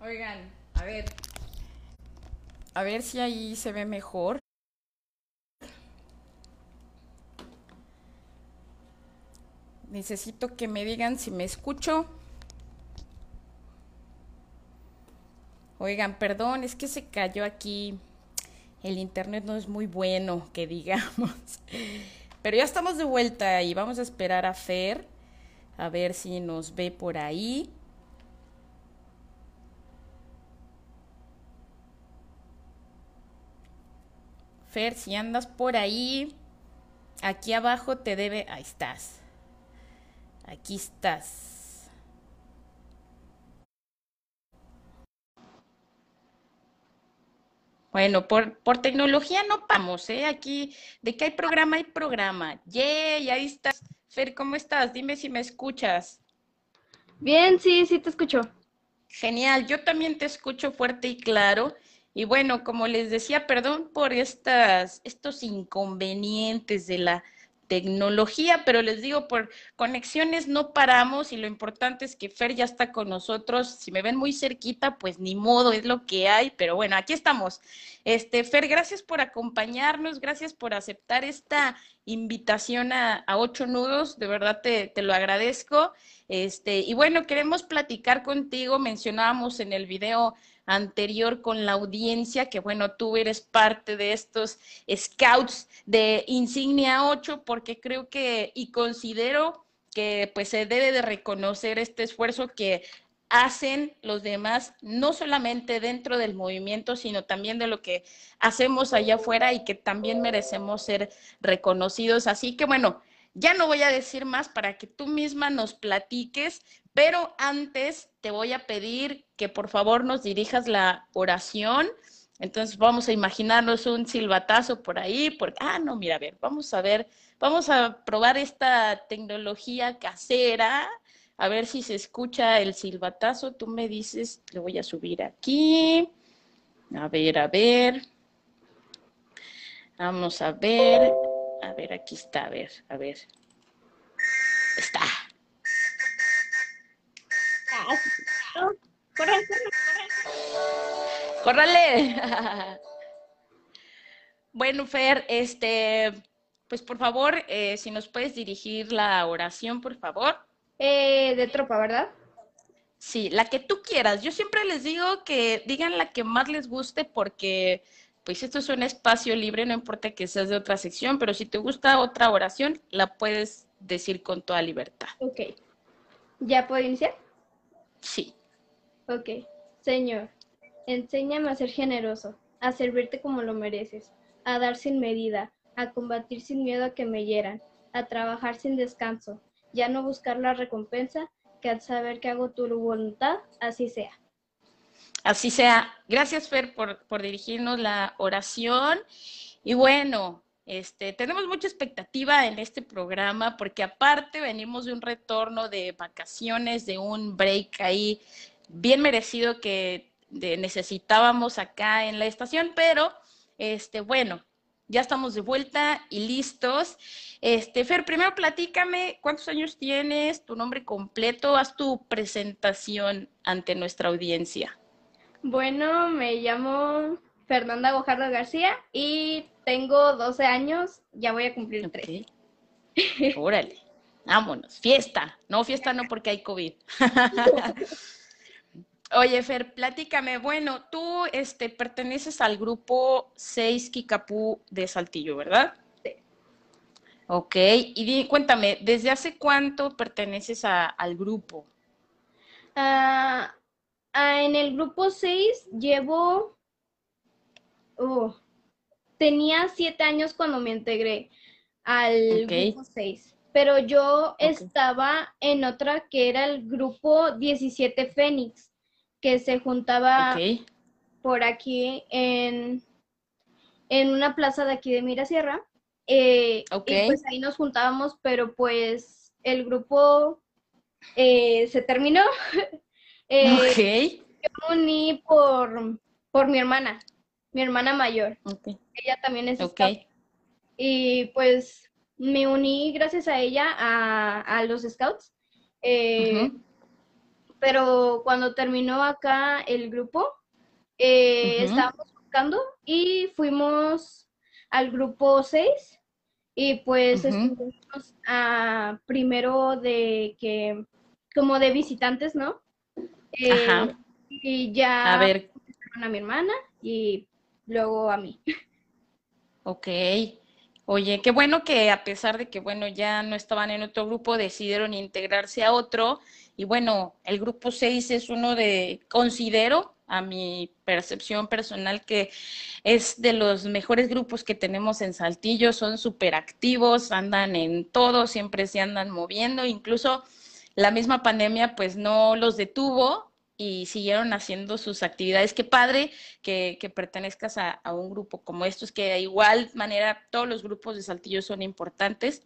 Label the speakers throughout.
Speaker 1: Oigan, a ver. A ver si ahí se ve mejor. Necesito que me digan si me escucho. Oigan, perdón, es que se cayó aquí. El internet no es muy bueno, que digamos. Pero ya estamos de vuelta y vamos a esperar a Fer. A ver si nos ve por ahí. Fer, si andas por ahí, aquí abajo te debe... Ahí estás. Aquí estás. Bueno, por, por tecnología no vamos, ¿eh? Aquí, de que hay programa, hay programa. Yay, ahí estás. Fer, ¿cómo estás? Dime si me escuchas.
Speaker 2: Bien, sí, sí te escucho.
Speaker 1: Genial, yo también te escucho fuerte y claro. Y bueno, como les decía, perdón por estas, estos inconvenientes de la tecnología, pero les digo, por conexiones no paramos y lo importante es que Fer ya está con nosotros. Si me ven muy cerquita, pues ni modo, es lo que hay, pero bueno, aquí estamos. Este, Fer, gracias por acompañarnos, gracias por aceptar esta invitación a, ocho nudos, de verdad te, te, lo agradezco. Este, y bueno, queremos platicar contigo, mencionábamos en el video anterior con la audiencia, que bueno, tú eres parte de estos scouts de Insignia 8, porque creo que y considero que pues se debe de reconocer este esfuerzo que hacen los demás, no solamente dentro del movimiento, sino también de lo que hacemos allá afuera y que también merecemos ser reconocidos. Así que bueno, ya no voy a decir más para que tú misma nos platiques, pero antes te voy a pedir que por favor nos dirijas la oración. Entonces vamos a imaginarnos un silbatazo por ahí, porque, ah, no, mira, a ver, vamos a ver, vamos a probar esta tecnología casera, a ver si se escucha el silbatazo. Tú me dices, le voy a subir aquí. A ver, a ver. Vamos a ver. A ver, aquí está, a ver, a ver. Está. ¡Córrale, córrale! bueno, Fer, este, pues por favor, eh, si nos puedes dirigir la oración, por favor.
Speaker 2: Eh, de tropa, ¿verdad?
Speaker 1: Sí, la que tú quieras. Yo siempre les digo que digan la que más les guste porque pues esto es un espacio libre, no importa que seas de otra sección, pero si te gusta otra oración, la puedes decir con toda libertad.
Speaker 2: Ok. ¿Ya puedo iniciar?
Speaker 1: Sí.
Speaker 2: Ok. Señor, enséñame a ser generoso, a servirte como lo mereces, a dar sin medida, a combatir sin miedo a que me hieran, a trabajar sin descanso, ya no buscar la recompensa, que al saber que hago tu voluntad, así sea.
Speaker 1: Así sea. Gracias, Fer, por, dirigirnos la oración. Y bueno, este, tenemos mucha expectativa en este programa porque aparte venimos de un retorno de vacaciones, de un break ahí bien merecido que necesitábamos acá en la estación, pero este, bueno, ya estamos de vuelta y listos. Este, Fer, primero platícame cuántos años tienes, tu nombre completo, haz tu presentación ante nuestra audiencia.
Speaker 2: Bueno, me llamo Fernanda Bojardo García y tengo 12 años, ya voy a cumplir tres.
Speaker 1: Órale, vámonos, fiesta. No, fiesta no porque hay COVID. Oye, Fer, platícame. Bueno, tú este, perteneces al grupo 6 Kikapú de Saltillo, ¿verdad?
Speaker 2: Sí.
Speaker 1: Ok, y cuéntame, ¿desde hace cuánto perteneces al grupo?
Speaker 2: Ah, en el grupo 6 llevo Oh, tenía siete años cuando me integré al grupo 6, pero yo estaba en otra que era el grupo 17 Fénix, que se juntaba por aquí en, en una plaza de aquí de Mirasierra. Eh, y pues ahí nos juntábamos, pero pues el grupo eh, se terminó.
Speaker 1: eh,
Speaker 2: Yo me uní por, por mi hermana mi hermana mayor. Ella también es
Speaker 1: okay.
Speaker 2: Y pues me uní gracias a ella a, los scouts. Eh, pero cuando terminó acá el grupo, eh, estábamos buscando y fuimos al grupo 6 y pues estuvimos a primero de que, como de visitantes, ¿no? Eh, y ya
Speaker 1: a ver.
Speaker 2: a mi hermana y luego a mí.
Speaker 1: Ok. Oye, qué bueno que a pesar de que, bueno, ya no estaban en otro grupo, decidieron integrarse a otro. Y bueno, el grupo 6 es uno de, considero, a mi percepción personal que es de los mejores grupos que tenemos en Saltillo, son súper activos, andan en todo, siempre se andan moviendo, incluso la misma pandemia pues no los detuvo y siguieron haciendo sus actividades. Qué padre que, pertenezcas a, un grupo como estos, que de igual manera todos los grupos de Saltillo son importantes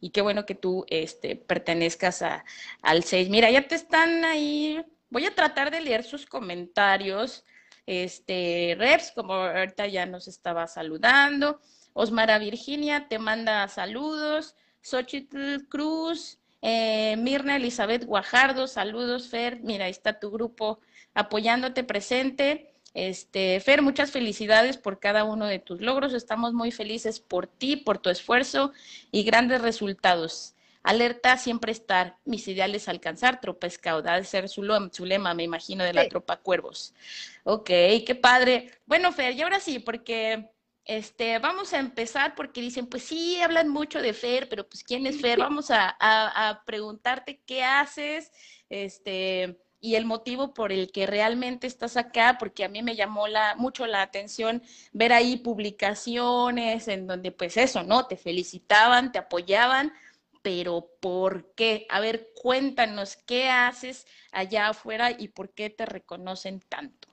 Speaker 1: y qué bueno que tú este, pertenezcas a, al 6. Mira, ya te están ahí Voy a tratar de leer sus comentarios. Este, Reps, como ahorita ya nos estaba saludando. Osmara Virginia te manda saludos. Xochitl Cruz, eh, Mirna Elizabeth Guajardo, saludos, Fer. Mira, ahí está tu grupo apoyándote presente. Este, Fer, muchas felicidades por cada uno de tus logros. Estamos muy felices por ti, por tu esfuerzo y grandes resultados. Alerta, siempre estar, mis ideales alcanzar, tropa escauda, de ser su, lema, me imagino, de la tropa cuervos. Ok, qué padre. Bueno, Fer, y ahora sí, porque este, vamos a empezar porque dicen, pues sí, hablan mucho de Fer, pero pues ¿quién es Fer? Vamos a, preguntarte qué haces, este, y el motivo por el que realmente estás acá, porque a mí me llamó la, mucho la atención ver ahí publicaciones en donde pues eso, ¿no? Te felicitaban, te apoyaban, pero ¿por qué? A ver, cuéntanos, ¿qué haces allá afuera y por qué te reconocen tanto?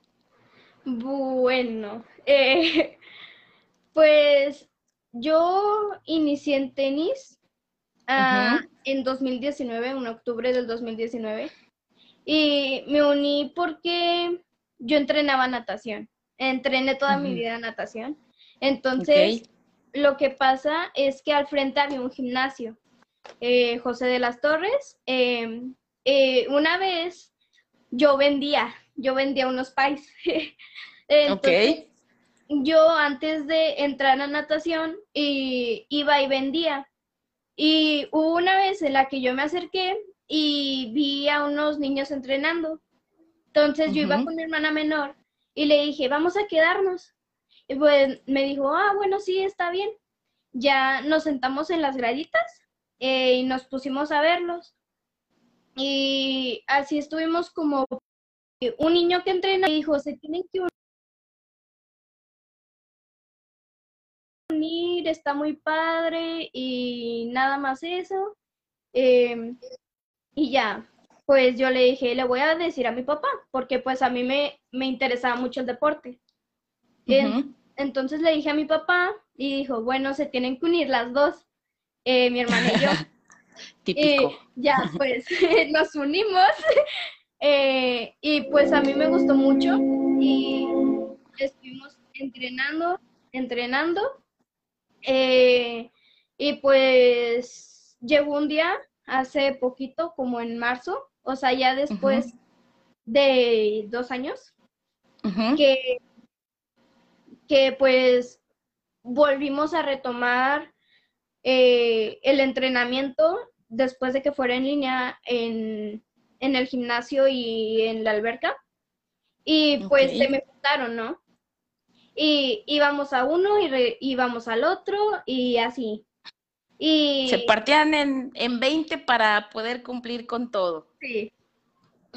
Speaker 2: Bueno, eh, pues yo inicié en tenis ah, en 2019, en octubre del 2019, y me uní porque yo entrenaba natación, entrené toda mi vida natación. Entonces, lo que pasa es que al frente había un gimnasio eh, José de las Torres. Em, eh, una vez yo vendía, yo vendía unos pais. Entonces, Yo antes de entrar a natación iba y vendía. Y hubo una vez en la que yo me acerqué y vi a unos niños entrenando. Entonces yo iba con mi hermana menor y le dije, vamos a quedarnos. Y pues me dijo, ah, bueno, sí, está bien. Ya nos sentamos en las graditas eh, y nos pusimos a verlos. Y así estuvimos como un niño que entrena y dijo, se tienen que unir, está muy padre y nada más eso. Em, y ya, pues yo le dije, le voy a decir a mi papá, porque pues a mí me, me interesaba mucho el deporte. Entonces le dije a mi papá y dijo, bueno, se tienen que unir las dos. Eh, mi hermana y yo.
Speaker 1: Típico.
Speaker 2: Eh, ya, pues nos unimos eh, y pues a mí me gustó mucho y estuvimos entrenando, entrenando y pues llegó un día hace poquito, como en marzo, o sea, ya después de dos años, que, que pues volvimos a retomar eh, el entrenamiento después de que fuera en línea en, el gimnasio y en la alberca. Y pues se me juntaron, ¿no? Y íbamos a uno y íbamos al otro y así. Y...
Speaker 1: Se partían en, en 20 para poder cumplir con todo.
Speaker 2: Sí.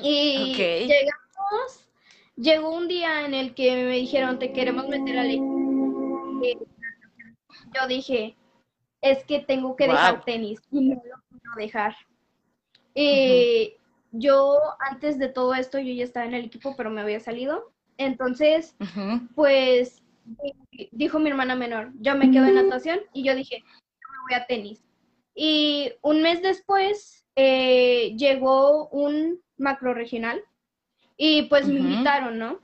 Speaker 2: Y llegamos, llegó un día en el que me dijeron, te queremos meter al equipo. Yo dije, es que tengo que dejar tenis y no lo puedo dejar. Eh, yo antes de todo esto, yo ya estaba en el equipo, pero me había salido. Entonces, pues dijo mi hermana menor, yo me quedo en natación y yo dije, yo me voy a tenis. Y un mes después eh, llegó un macro regional y pues me invitaron, ¿no?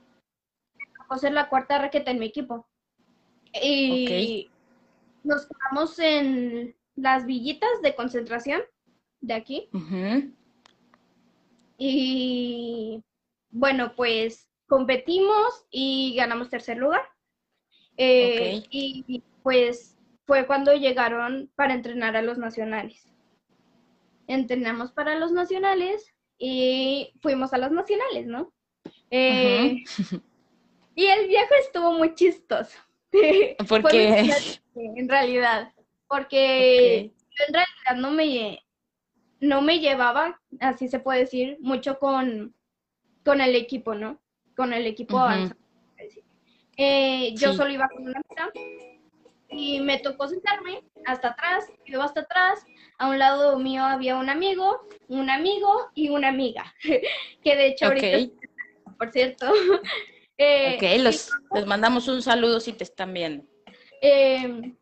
Speaker 2: A ser la cuarta raqueta en mi equipo. Y nos quedamos en las villitas de concentración de aquí. y bueno, pues competimos y ganamos tercer lugar. Eh, y pues fue cuando llegaron para entrenar a los nacionales. Entrenamos para los nacionales y fuimos a los nacionales, ¿no? Eh, y el viaje estuvo muy chistoso.
Speaker 1: ¿Por qué?
Speaker 2: En realidad, porque yo en realidad no me, no me llevaba, así se puede decir, mucho con, con el equipo, ¿no? Con el equipo avanzado. Eh, yo solo iba con una amiga y me tocó sentarme hasta atrás, yo hasta atrás, a un lado mío había un amigo, un amigo y una amiga, que de hecho ahorita, por cierto.
Speaker 1: eh, ok, los, les mandamos un saludo si te están viendo.
Speaker 2: Eh,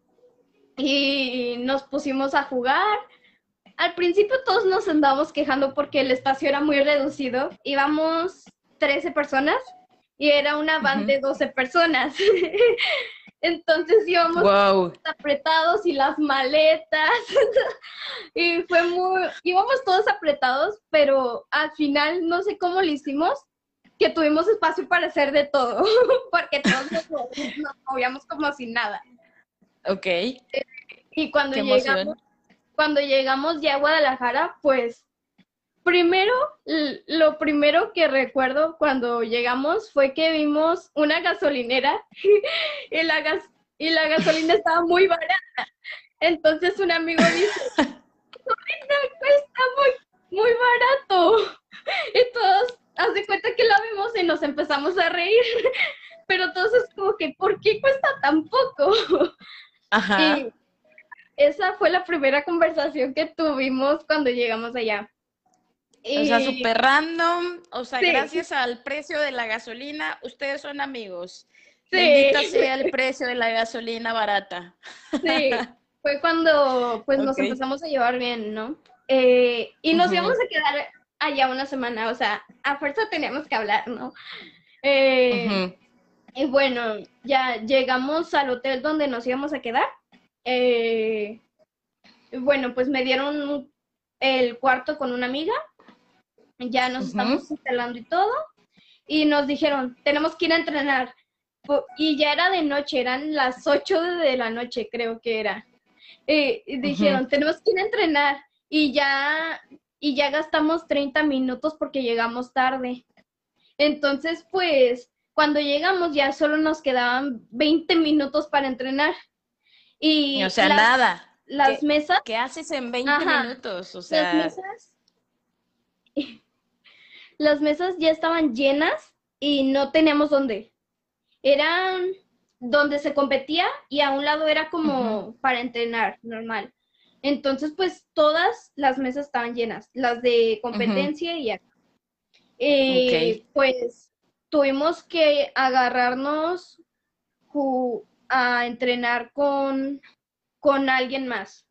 Speaker 2: y nos pusimos a jugar. Al principio todos nos andábamos quejando porque el espacio era muy reducido. Íbamos 13 personas y era una banda de 12 personas. Entonces íbamos apretados y las maletas. y fue muy, íbamos todos apretados, pero al final no sé cómo lo hicimos, que tuvimos espacio para hacer de todo, porque todos nos, nos movíamos como sin nada.
Speaker 1: Ok.
Speaker 2: Y cuando llegamos, cuando llegamos ya a Guadalajara, pues primero, lo primero que recuerdo cuando llegamos fue que vimos una gasolinera y la, gas, y la gasolina estaba muy barata. Entonces un amigo dice, cuesta muy, muy barato. Y todos, hace cuenta que la vimos y nos empezamos a reír. Pero todos es como que, ¿por qué cuesta tan poco? Ajá. Y esa fue la primera conversación que tuvimos cuando llegamos allá.
Speaker 1: O sea, súper random, o sea, gracias al precio de la gasolina, ustedes son amigos. Sí. Bendito sea el precio de la gasolina barata.
Speaker 2: Sí, fue cuando pues nos empezamos a llevar bien, ¿no? Eh, y nos íbamos a quedar allá una semana, o sea, a fuerza teníamos que hablar, ¿no? Eh, y bueno, ya llegamos al hotel donde nos íbamos a quedar. Eh, bueno, pues me dieron el cuarto con una amiga. Ya nos estamos instalando y todo. Y nos dijeron, tenemos que ir a entrenar. Y ya era de noche, eran las 8 de la noche, creo que era. Y dijeron, tenemos que ir a entrenar. Y ya, y ya gastamos 30 minutos porque llegamos tarde. Entonces, pues, cuando llegamos ya solo nos quedaban 20 minutos para entrenar. Y
Speaker 1: o sea, nada.
Speaker 2: Las mesas.
Speaker 1: ¿Qué haces en 20 minutos? O sea.
Speaker 2: Las mesas. Las mesas ya estaban llenas y no teníamos dónde. Eran donde se competía y a un lado era como para entrenar, normal. Entonces, pues todas las mesas estaban llenas, las de competencia y acá. Eh, Pues tuvimos que agarrarnos a entrenar con, con alguien más.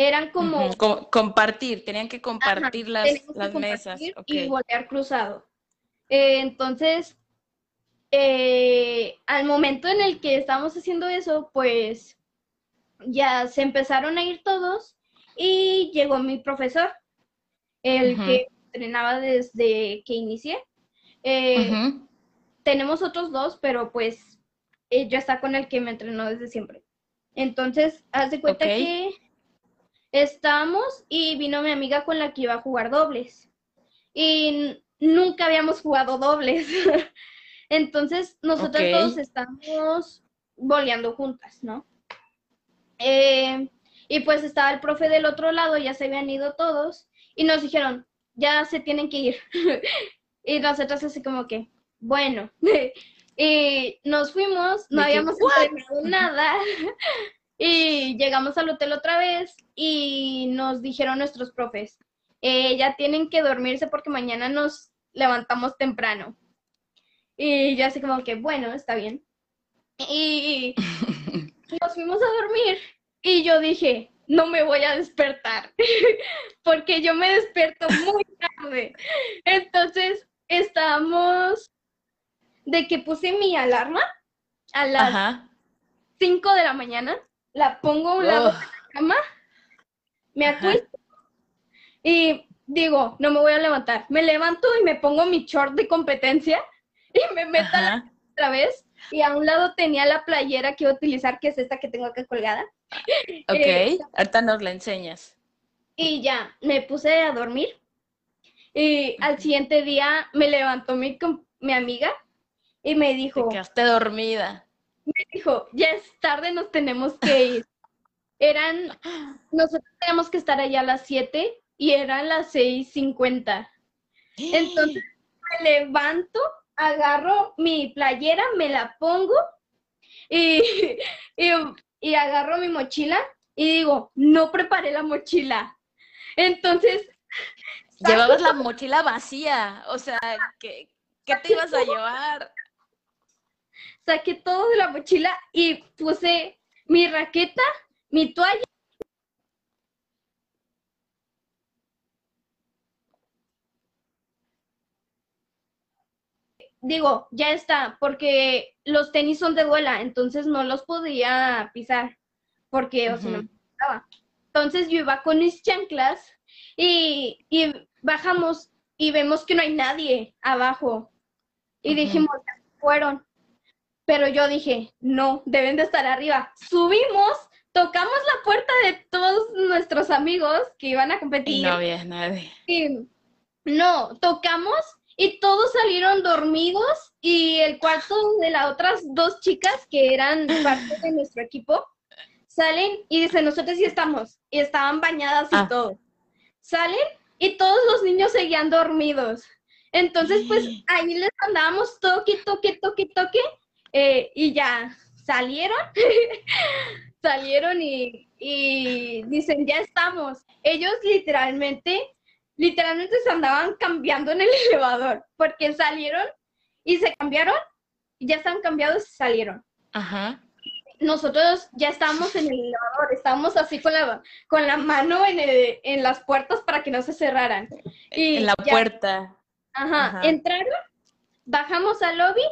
Speaker 2: Eran como...
Speaker 1: compartir, tenían que compartir las, las mesas.
Speaker 2: Y voltear cruzado. Eh, entonces, eh, al momento en el que estábamos haciendo eso, pues ya se empezaron a ir todos y llegó mi profesor, el que entrenaba desde que inicié. Eh, tenemos otros dos, pero pues ella está con el que me entrenó desde siempre. Entonces, haz de cuenta que estábamos y vino mi amiga con la que iba a jugar dobles. Y nunca habíamos jugado dobles. Entonces, nosotros todos estamos boleando juntas, ¿no? Eh, y pues estaba el profe del otro lado, ya se habían ido todos, y nos dijeron, ya se tienen que ir. y nosotros así como que, bueno, y nos fuimos, no habíamos entrenado nada. Y llegamos al hotel otra vez y nos dijeron nuestros profes, eh, ya tienen que dormirse porque mañana nos levantamos temprano. Y ya así como que, bueno, está bien. Y nos fuimos a dormir y yo dije, no me voy a despertar porque yo me despierto muy tarde. Entonces estábamos de que puse mi alarma a las 5 de la mañana, la pongo a un lado de la cama, me acuesto y digo, no me voy a levantar. Me levanto y me pongo mi short de competencia y me meto otra vez. Y a un lado tenía la playera que iba a utilizar, que es esta que tengo acá colgada.
Speaker 1: Ok, eh, ahorita nos la enseñas.
Speaker 2: Y ya, me puse a dormir. Y al siguiente día me levantó mi, mi amiga y me dijo...
Speaker 1: Te quedaste dormida.
Speaker 2: Me dijo, ya es tarde, nos tenemos que ir. Eran, nosotros teníamos que estar allá a las 7 y eran las 6.50. Entonces me levanto, agarro mi playera, me la pongo y, y, agarro mi mochila y digo, no preparé la mochila. Entonces...
Speaker 1: Llevabas la mochila vacía, o sea, ¿qué, qué te ibas a llevar?
Speaker 2: Saqué todo de la mochila y puse mi raqueta, mi toalla digo, ya está, porque los tenis son de duela, entonces no los podía pisar, porque o no me Entonces yo iba con mis chanclas y, y, bajamos y vemos que no hay nadie abajo. Y dijimos, fueron. Pero yo dije, no, deben de estar arriba. Subimos, tocamos la puerta de todos nuestros amigos que iban a competir. Y
Speaker 1: no había nadie.
Speaker 2: Y no, tocamos y todos salieron dormidos y el cuarto de las otras dos chicas que eran parte de nuestro equipo salen y dicen, nosotros sí estamos, y estaban bañadas y ah. todo. Salen y todos los niños seguían dormidos. Entonces, pues ahí les andábamos toque, toque, toque, toque, eh, y ya salieron, salieron y, y dicen, ya estamos. Ellos literalmente literalmente se andaban cambiando en el elevador, porque salieron y se cambiaron, y ya estaban cambiados y salieron.
Speaker 1: Ajá.
Speaker 2: Nosotros ya estábamos en el elevador, estábamos así con la, con la mano en, en las puertas para que no se cerraran.
Speaker 1: Y en la puerta.
Speaker 2: Ajá. Entraron, bajamos al lobby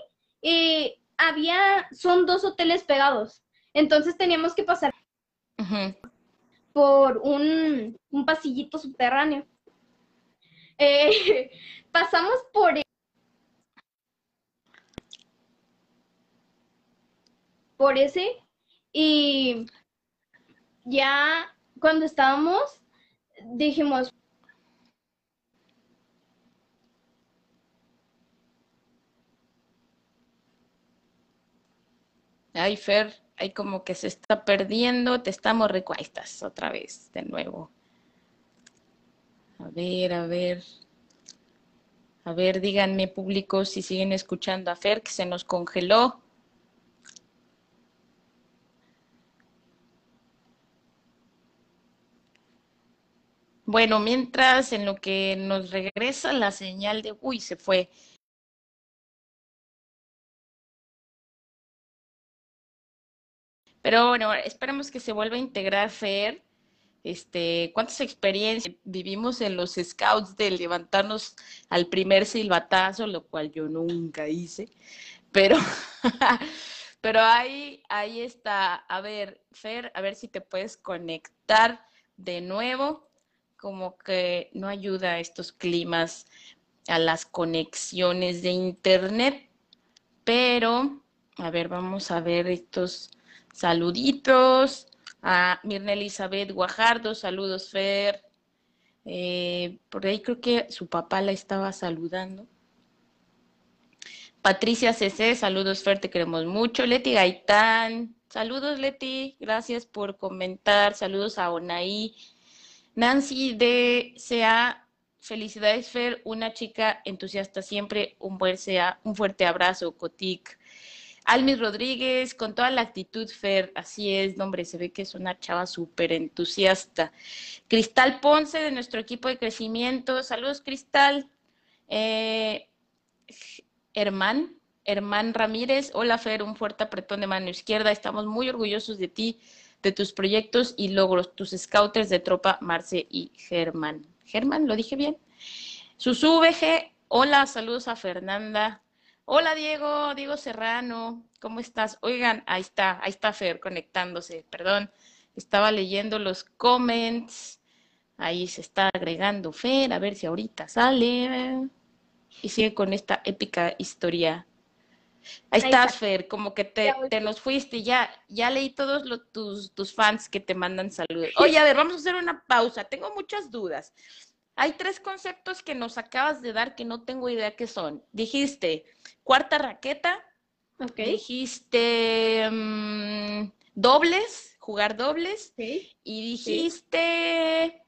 Speaker 2: y había, son dos hoteles pegados. Entonces teníamos que pasar por un, un pasillito subterráneo. Eh, pasamos por por ese y ya cuando estábamos dijimos
Speaker 1: Ay, Fer, hay como que se está perdiendo, te estamos recuestas otra vez, de nuevo. A ver, a ver. A ver, díganme público si siguen escuchando a Fer, que se nos congeló. Bueno, mientras en lo que nos regresa la señal de, uy, se fue. Pero bueno, esperemos que se vuelva a integrar Fer. Este, cuántas experiencias vivimos en los scouts de levantarnos al primer silbatazo, lo cual yo nunca hice, pero, pero ahí, ahí está. A ver, Fer, a ver si te puedes conectar de nuevo, como que no ayuda a estos climas, a las conexiones de internet, pero, a ver, vamos a ver estos saluditos a Mirna Elizabeth Guajardo, saludos Fer. Eh, por ahí creo que su papá la estaba saludando. Patricia CC, saludos Fer, te queremos mucho. Leti Gaitán, saludos Leti, gracias por comentar. Saludos a Onaí. Nancy de CA, felicidades Fer, una chica entusiasta siempre. Un, buen un fuerte abrazo, Cotic. Almis Rodríguez, con toda la actitud, Fer, así es, hombre, se ve que es una chava súper entusiasta. Cristal Ponce, de nuestro equipo de crecimiento, saludos Cristal. Eh, Herman, Herman Ramírez, hola Fer, un fuerte apretón de mano izquierda, estamos muy orgullosos de ti, de tus proyectos y logros, tus scouters de tropa, Marce y Germán. Germán, ¿lo dije bien? Sus VG, hola, saludos a Fernanda. Hola Diego, Diego Serrano, ¿cómo estás? Oigan, ahí está, ahí está Fer conectándose, perdón, estaba leyendo los comments. Ahí se está agregando Fer, a ver si ahorita sale. Y sigue con esta épica historia. Ahí, estás, Fer, como que te, te, nos fuiste ya, ya leí todos tus, tus fans que te mandan saludos. Oye, a ver, vamos a hacer una pausa. Tengo muchas dudas. Hay tres conceptos que nos acabas de dar que no tengo idea qué son. Dijiste cuarta raqueta, okay. dijiste mm, dobles, jugar dobles, y dijiste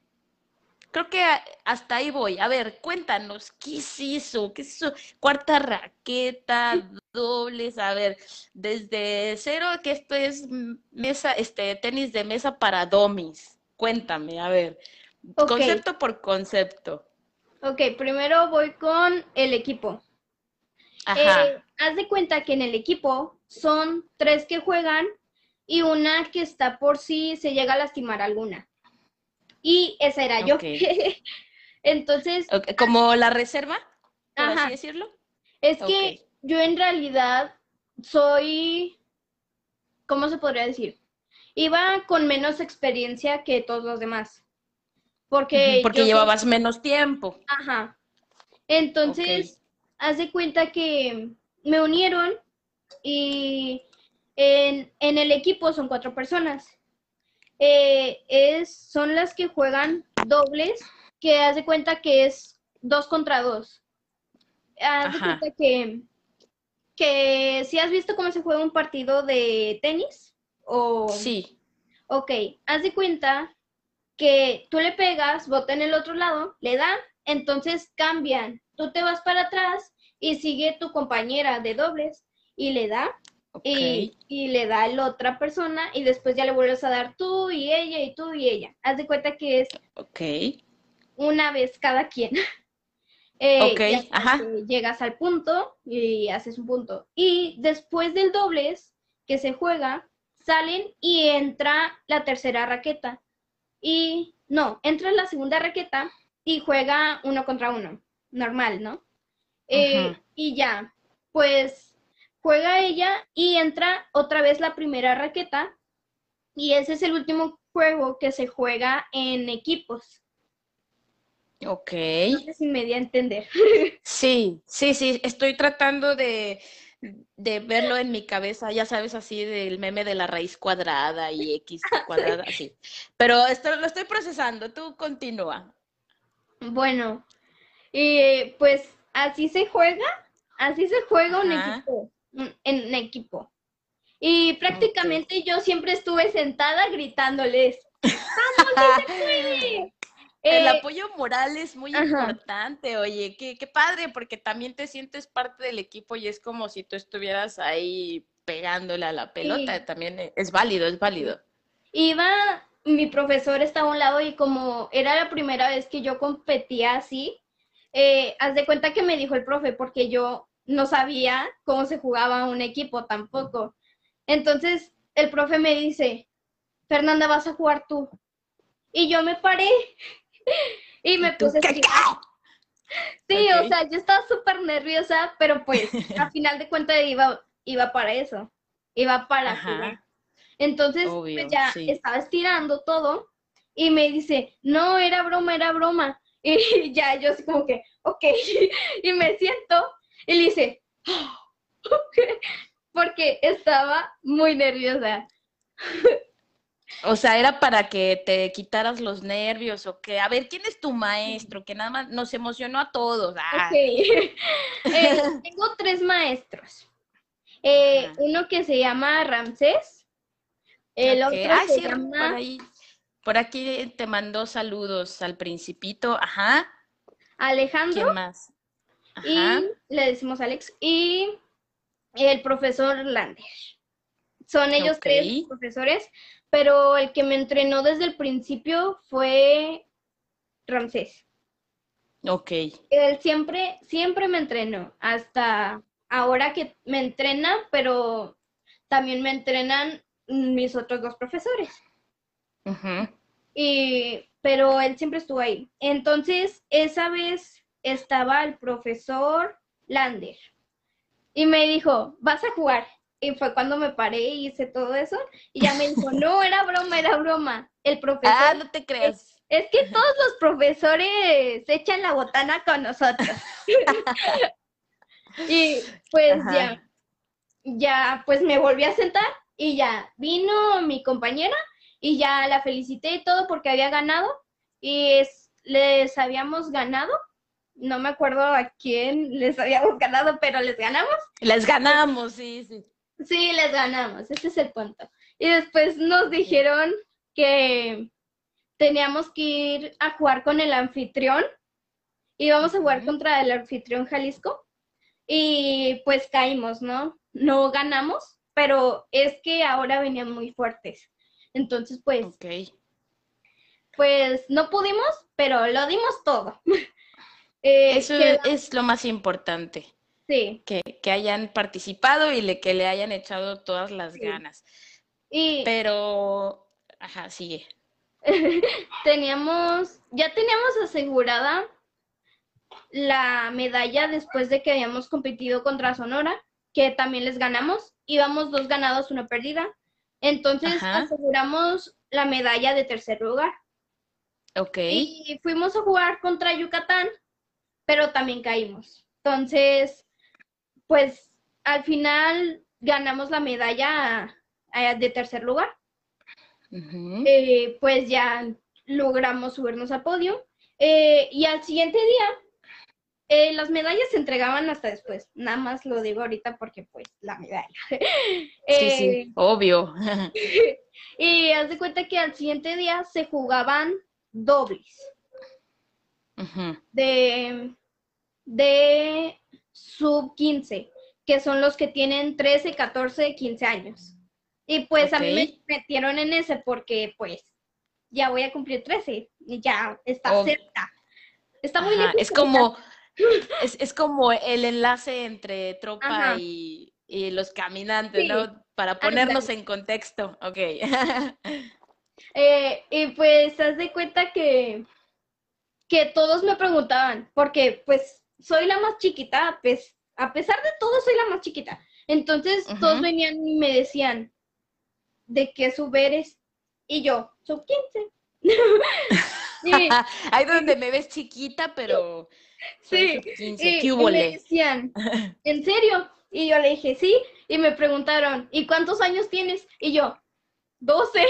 Speaker 1: creo que hasta ahí voy. A ver, cuéntanos, ¿qué es eso? ¿Qué es eso? Cuarta raqueta, dobles, a ver, desde cero, que esto es mesa, este, tenis de mesa para domis. Cuéntame, a ver, concepto por concepto.
Speaker 2: Ok, primero voy con el equipo. Ajá. Eh, haz de cuenta que en el equipo son tres que juegan y una que está por si se llega a lastimar alguna. Y esa era yo. Entonces.
Speaker 1: ¿Como la reserva? Por así decirlo.
Speaker 2: Es que yo en realidad soy. ¿Cómo se podría decir? Iba con menos experiencia que todos los demás. Porque.
Speaker 1: Porque llevabas menos tiempo.
Speaker 2: Ajá. Entonces, haz de cuenta que me unieron y en, en el equipo son cuatro personas eh, es, son las que juegan dobles, que haz de cuenta que es dos contra dos. Haz de cuenta que, que si has visto cómo se juega un partido de tenis, o...
Speaker 1: Sí.
Speaker 2: Ok, haz de cuenta que tú le pegas, bota en el otro lado, le da, entonces cambian. Tú te vas para atrás y sigue tu compañera de dobles y le da y, le da a la otra persona y después ya le vuelves a dar tú y ella y tú y ella. Haz de cuenta que es
Speaker 1: okay.
Speaker 2: una vez cada quien.
Speaker 1: eh, Ajá.
Speaker 2: Llegas al punto y haces un punto. Y después del dobles que se juega, salen y entra la tercera raqueta. Y no, entra la segunda raqueta y juega uno contra uno. Normal, ¿no? Eh, y ya, pues juega ella y entra otra vez la primera raqueta y ese es el último juego que se juega en equipos.
Speaker 1: Ok.
Speaker 2: No sé si me di a entender.
Speaker 1: Sí, sí, sí, estoy tratando de, de verlo en mi cabeza, ya sabes, así del meme de la raíz cuadrada y X cuadrada, sí. Pero esto lo estoy procesando, tú continúa.
Speaker 2: Bueno, y pues así se juega, así se juega un equipo en equipo. Y prácticamente yo siempre estuve sentada gritándoles, ¡Vamos, se puede!
Speaker 1: El eh, apoyo moral es muy importante, oye, qué, qué padre, porque también te sientes parte del equipo y es como si tú estuvieras ahí pegándole a la pelota, también es válido, es válido.
Speaker 2: Iba, mi profesor estaba a un lado y como era la primera vez que yo competía así, eh, haz de cuenta que me dijo el profe, porque yo no sabía cómo se jugaba un equipo tampoco. Entonces el profe me dice, Fernanda, vas a jugar tú. Y yo me paré y me puse a Sí, o sea, yo estaba súper nerviosa, pero pues al final de cuentas iba, iba para eso, iba para jugar. Entonces, pues ya estaba estirando todo y me dice, no, era broma, era broma. Y ya yo así como que, ok, y me siento y le dice, porque estaba muy nerviosa.
Speaker 1: O sea, era para que te quitaras los nervios o que, a ver, ¿quién es tu maestro? Que nada más nos emocionó a todos. Ah.
Speaker 2: Eh, tengo tres maestros. Eh, uno que se llama Ramsés. El otro se llama...
Speaker 1: Por, ahí, por aquí te mandó saludos al principito. Ajá.
Speaker 2: Alejandro.
Speaker 1: ¿Quién más?
Speaker 2: y le decimos Alex y el profesor Lander. Son ellos tres profesores, pero el que me entrenó desde el principio fue Ramsés.
Speaker 1: Ok.
Speaker 2: Él siempre, siempre me entrenó, hasta ahora que me entrena, pero también me entrenan mis otros dos profesores. Y, pero él siempre estuvo ahí. Entonces, esa vez estaba el profesor Lander y me dijo, vas a jugar. Y fue cuando me paré y hice todo eso. Y ya me dijo, no, era broma, era broma. El profesor.
Speaker 1: Ah, no te crees.
Speaker 2: es que todos los profesores echan la botana con nosotros. y pues ya, ya, pues me volví a sentar y ya vino mi compañera y ya la felicité y todo porque había ganado y les habíamos ganado. No me acuerdo a quién les habíamos ganado, pero les ganamos.
Speaker 1: Les ganamos, sí, sí.
Speaker 2: Sí, les ganamos, ese es el punto. Y después nos dijeron que teníamos que ir a jugar con el anfitrión. Íbamos a jugar contra el anfitrión Jalisco. Y pues caímos, ¿no? No ganamos, pero es que ahora venían muy fuertes. Entonces, pues. Pues no pudimos, pero lo dimos todo.
Speaker 1: Eh, Eso es lo más importante.
Speaker 2: Sí.
Speaker 1: Que, hayan participado y le, que le hayan echado todas las ganas. Y... Pero, ajá, sigue.
Speaker 2: teníamos, ya teníamos asegurada la medalla después de que habíamos competido contra Sonora, que también les ganamos. Íbamos dos ganados, una perdida. Entonces aseguramos la medalla de tercer lugar.
Speaker 1: Ok.
Speaker 2: Y fuimos a jugar contra Yucatán, pero también caímos. Entonces, pues al final ganamos la medalla eh, de tercer lugar. Eh, pues ya logramos subirnos al podio. Eh, y al siguiente día, las medallas se entregaban hasta después. Nada más lo digo ahorita porque pues la medalla.
Speaker 1: sí, sí, obvio.
Speaker 2: y haz de cuenta que al siguiente día se jugaban dobles. De, de sub 15, que son los que tienen 13, 14, 15 años. Y pues a mí me metieron en ese porque pues ya voy a cumplir 13 y ya está cerca. Está muy lejos.
Speaker 1: Es como, es, como el enlace entre tropa y, los caminantes, ¿no? Para ponernos en contexto. Ok.
Speaker 2: Eh, y pues haz de cuenta que, que todos me preguntaban, porque pues soy la más chiquita, pues a pesar de todo soy la más chiquita. Entonces todos venían y me decían, ¿de qué sub eres? Y yo, sub 15.
Speaker 1: Ahí donde me ves chiquita, pero
Speaker 2: sí, y, me decían, ¿en serio? Y yo le dije, sí, y me preguntaron, ¿y cuántos años tienes? Y yo, 12.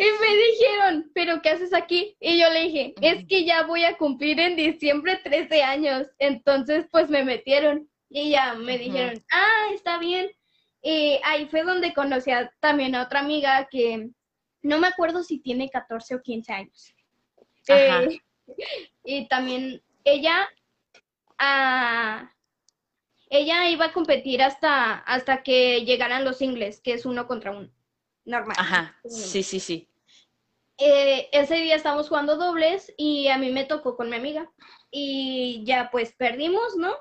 Speaker 2: Y me dijeron, ¿pero qué haces aquí? Y yo le dije, es que ya voy a cumplir en diciembre 13 años. Entonces, pues me metieron y ya me dijeron, ah, está bien. Y ahí fue donde conocí también a otra amiga que no me acuerdo si tiene 14 o 15 años. Eh, y también ella, ah, ella iba a competir hasta, hasta que llegaran los ingles, que es uno contra uno, normal.
Speaker 1: Ajá, sí, sí, sí.
Speaker 2: Eh, ese día estábamos jugando dobles y a mí me tocó con mi amiga. Y ya pues perdimos, ¿no?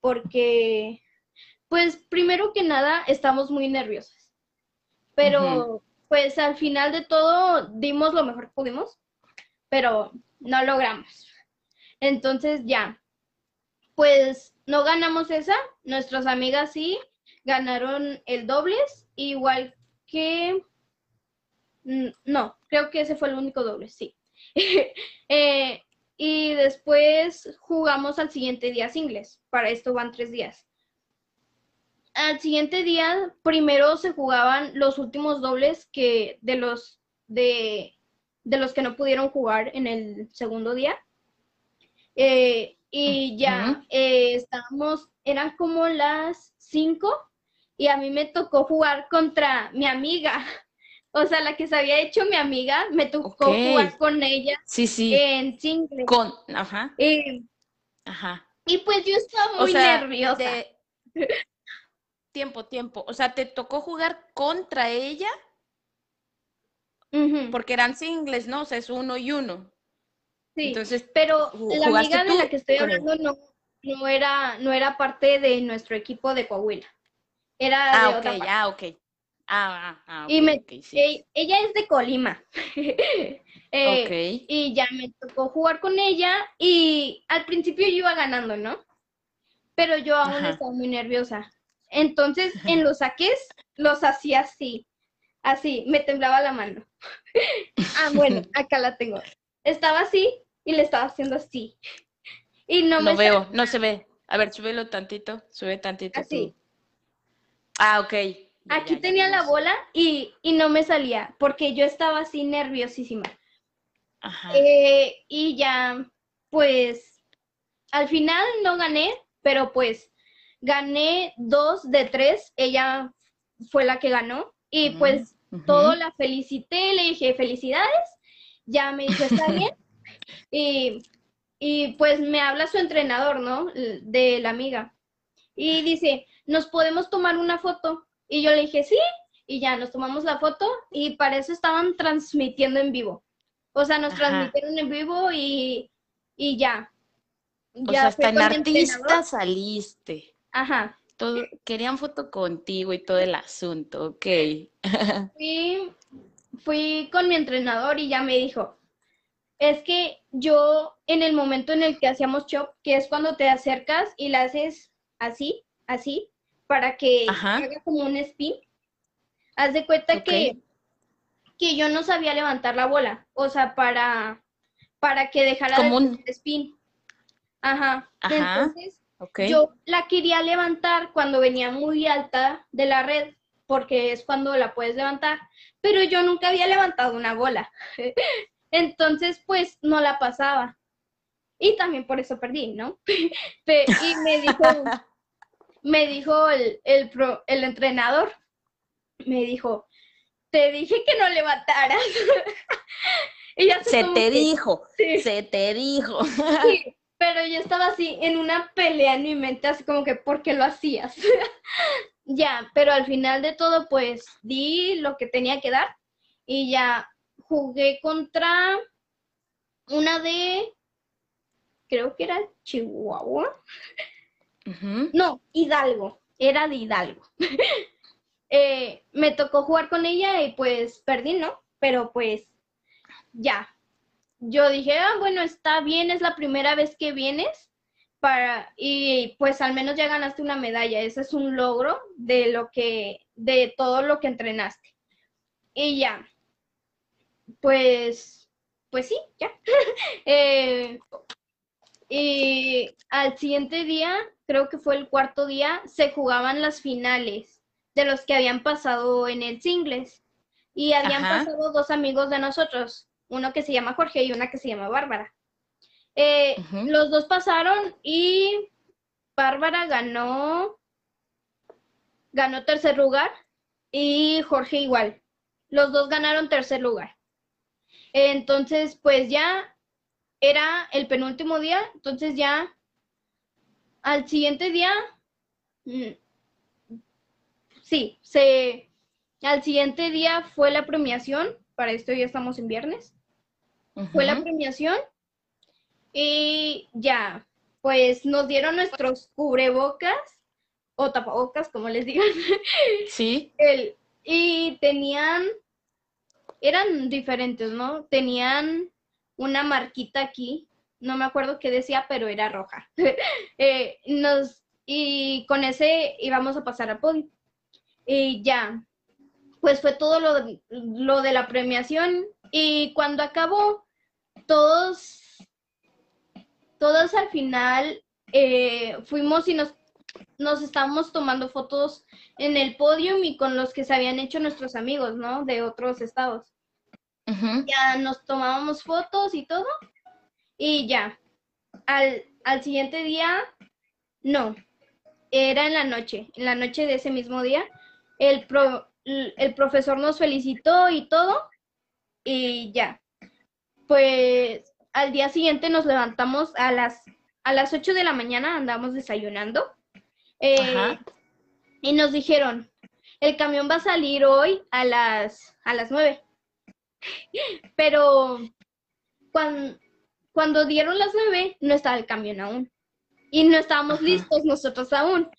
Speaker 2: Porque pues primero que nada estamos muy nerviosas, pero pues al final de todo dimos lo mejor que pudimos, pero no logramos. Entonces ya, pues no ganamos esa, nuestras amigas sí ganaron el dobles, igual que... Mm, no, creo que ese fue el único doble, sí. Eh, y después jugamos al siguiente día singles. Para esto van tres días al siguiente día, primero se jugaban los últimos dobles que de los de, los que no pudieron jugar en el segundo día. Eh, y ya eh, estábamos, eran como las cinco y a mí me tocó jugar contra mi amiga. O sea, la que se había hecho mi amiga, me tocó jugar con ella
Speaker 1: sí, sí.
Speaker 2: en single.
Speaker 1: Con, ajá.
Speaker 2: Eh, ajá. Y pues yo estaba muy nerviosa.
Speaker 1: tiempo, tiempo. O sea, ¿te tocó jugar contra ella? Porque eran singles, ¿no? O sea, es uno y uno.
Speaker 2: Sí, Entonces, pero la amiga de la que estoy hablando no, no, era, no era parte de nuestro equipo de Coahuila. Era
Speaker 1: ah,
Speaker 2: de
Speaker 1: otra
Speaker 2: ok,
Speaker 1: ah, ok. Ah, ah, ah
Speaker 2: y me, e, ella es de Colima. eh, Y ya me tocó jugar con ella y al principio yo iba ganando, ¿no? Pero yo aún estaba muy nerviosa. Entonces, en los saques los hacía así. Así, me temblaba la mano. ah, bueno, acá la tengo. Estaba así y le estaba haciendo así.
Speaker 1: Y no, me veo, no se ve. A ver, súbelo tantito, sube tantito. Así. Ah, ok.
Speaker 2: Aquí tenía la bola y, no me salía porque yo estaba así nerviosísima. Ajá. Eh, y ya, pues, al final no gané, pero pues gané dos de tres. Ella fue la que ganó y pues todo la felicité, le dije felicidades. Ya me dijo, está bien. y, y pues me habla su entrenador, ¿no? De la amiga. Y dice, ¿nos podemos tomar una foto? Y yo le dije, sí, y ya nos tomamos la foto y para eso estaban transmitiendo en vivo. O sea, nos transmitieron en vivo y, y ya.
Speaker 1: O sea, hasta en artista saliste. Ajá. Todo, querían foto contigo y todo el asunto, ok.
Speaker 2: fui, fui con mi entrenador y ya me dijo, es que yo en el momento en el que hacíamos chop, que es cuando te acercas y la haces así, así, para que haga como un spin. Haz de cuenta que, que yo no sabía levantar la bola, o sea, para, para que dejara como un spin. Ajá. Entonces, yo la quería levantar cuando venía muy alta de la red, porque es cuando la puedes levantar, pero yo nunca había levantado una bola. Entonces, pues no la pasaba. Y también por eso perdí, ¿no? y me dijo, me dijo el, el, el entrenador, me dijo, te dije que no levantaras.
Speaker 1: se te dijo, se te dijo.
Speaker 2: sí, pero yo estaba así en una pelea en mi mente, así como que, ¿por qué lo hacías? ya, pero al final de todo, pues di lo que tenía que dar y ya jugué contra una de, creo que era Chihuahua. No, Hidalgo, era de Hidalgo. Eh, me tocó jugar con ella y pues perdí, ¿no? Pero pues ya. Yo dije, ah, bueno, está bien, es la primera vez que vienes para y pues al menos ya ganaste una medalla. Ese es un logro de lo que de todo lo que entrenaste. Y ya. Pues pues sí, ya. Eh, y al siguiente día creo que fue el cuarto día, se jugaban las finales de los que habían pasado en el singles. Y habían pasado dos amigos de nosotros, uno que se llama Jorge y una que se llama Bárbara. Eh, los dos pasaron y Bárbara ganó, ganó tercer lugar y Jorge igual. Los dos ganaron tercer lugar. Entonces, pues ya era el penúltimo día, entonces ya al siguiente día, mm, sí, se, al siguiente día fue la premiación, para esto ya estamos en viernes, fue la premiación y ya, pues nos dieron nuestros cubrebocas o tapabocas, como les digan. Sí. El, y tenían, eran diferentes, ¿no? Tenían una marquita aquí no me acuerdo qué decía, pero era roja. Eh, nos, y con ese íbamos a pasar a podio. Y ya, pues fue todo lo de, lo de la premiación. Y cuando acabó, todos, todos al final eh, fuimos y nos, nos estábamos tomando fotos en el podio y con los que se habían hecho nuestros amigos, ¿no? De otros estados. Ya nos tomábamos fotos y todo. Y ya, al, al siguiente día, no, era en la noche, en la noche de ese mismo día, el, el profesor nos felicitó y todo, y ya. Pues al día siguiente nos levantamos a las, a las 8 de la mañana, andamos desayunando, eh, y nos dijeron, el camión va a salir hoy a las, a las 9. Pero cuando, cuando dieron las nueve, no estaba el camión aún. Y no estábamos listos nosotros aún.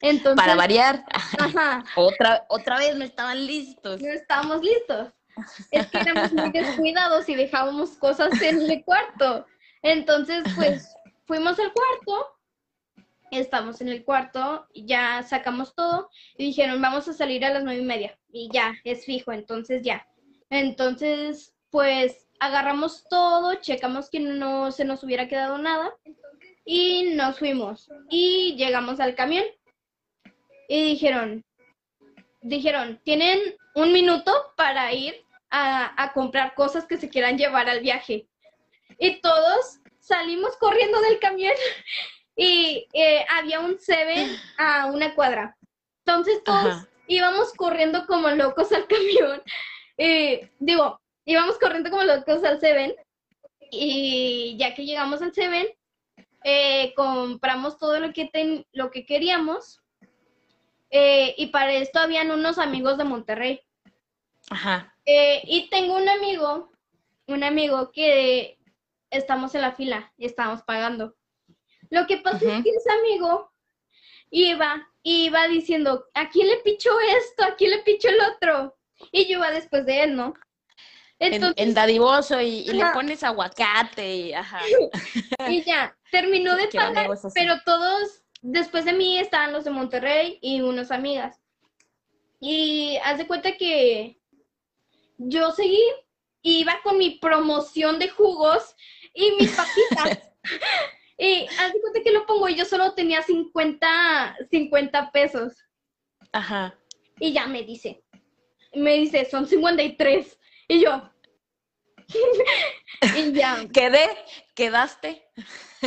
Speaker 2: Entonces,
Speaker 1: Para variar. Ajá. Otra, otra vez no estaban listos.
Speaker 2: No estábamos listos. Es que éramos muy descuidados y dejábamos cosas en el cuarto. Entonces, pues, fuimos al cuarto estamos en el cuarto, ya sacamos todo y dijeron, vamos a salir a las nueve y media. Y ya, es fijo, entonces ya. Entonces, pues agarramos todo, checamos que no se nos hubiera quedado nada y nos fuimos. Y llegamos al camión y dijeron, dijeron, tienen un minuto para ir a, a comprar cosas que se quieran llevar al viaje. Y todos salimos corriendo del camión y eh, había un Seven a una cuadra. Entonces todos íbamos corriendo como locos al camión. Eh, digo, íbamos corriendo como locos al Seven y ya que llegamos al Seven, eh, compramos todo lo que, ten, lo que queríamos y para esto habían unos amigos de Monterrey.
Speaker 1: Ajá.
Speaker 2: y tengo un amigo, un amigo que estamos en la fila y estamos pagando. Lo que pasa es que ese amigo iba, iba diciendo, ¿a quién le pichó esto? ¿A quién le pichó el otro? Y yo iba después de él, ¿no?
Speaker 1: Entonces, en, dadivoso y, le pones aguacate y ajá.
Speaker 2: y ya, terminó de pagar, pero todos, después de mí estaban los de Monterrey y unas amigas. Y haz de cuenta que yo seguí, iba con mi promoción de jugos y mis papitas. Y haz de cuenta que lo pongo y yo solo tenía 50, 50 pesos.
Speaker 1: Ajá.
Speaker 2: Y ya me dice, me dice, son 53. Y yo.
Speaker 1: y ya. Quedé, quedaste.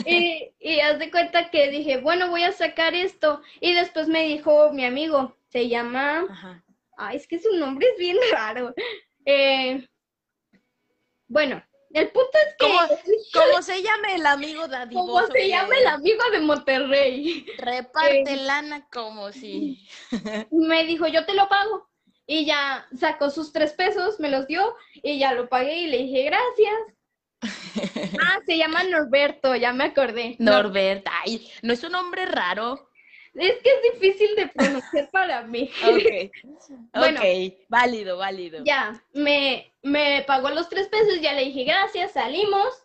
Speaker 2: y, y haz de cuenta que dije, bueno, voy a sacar esto. Y después me dijo mi amigo, se llama. Ajá. Ay, es que su nombre es bien raro. Eh, bueno, el punto es que...
Speaker 1: ¿Cómo, se llama el amigo dadivoso?
Speaker 2: ¿Cómo se llama el amigo de Monterrey?
Speaker 1: Reparte eh, lana como si...
Speaker 2: Me dijo, yo te lo pago. Y ya sacó sus tres pesos, me los dio y ya lo pagué y le dije, gracias. ah, se llama Norberto, ya me acordé.
Speaker 1: Norberto, ay, ¿no es un nombre raro?
Speaker 2: Es que es difícil de pronunciar para mí.
Speaker 1: Ok, bueno, válido, válido.
Speaker 2: Ya, me, me pagó los tres pesos, ya le dije gracias, salimos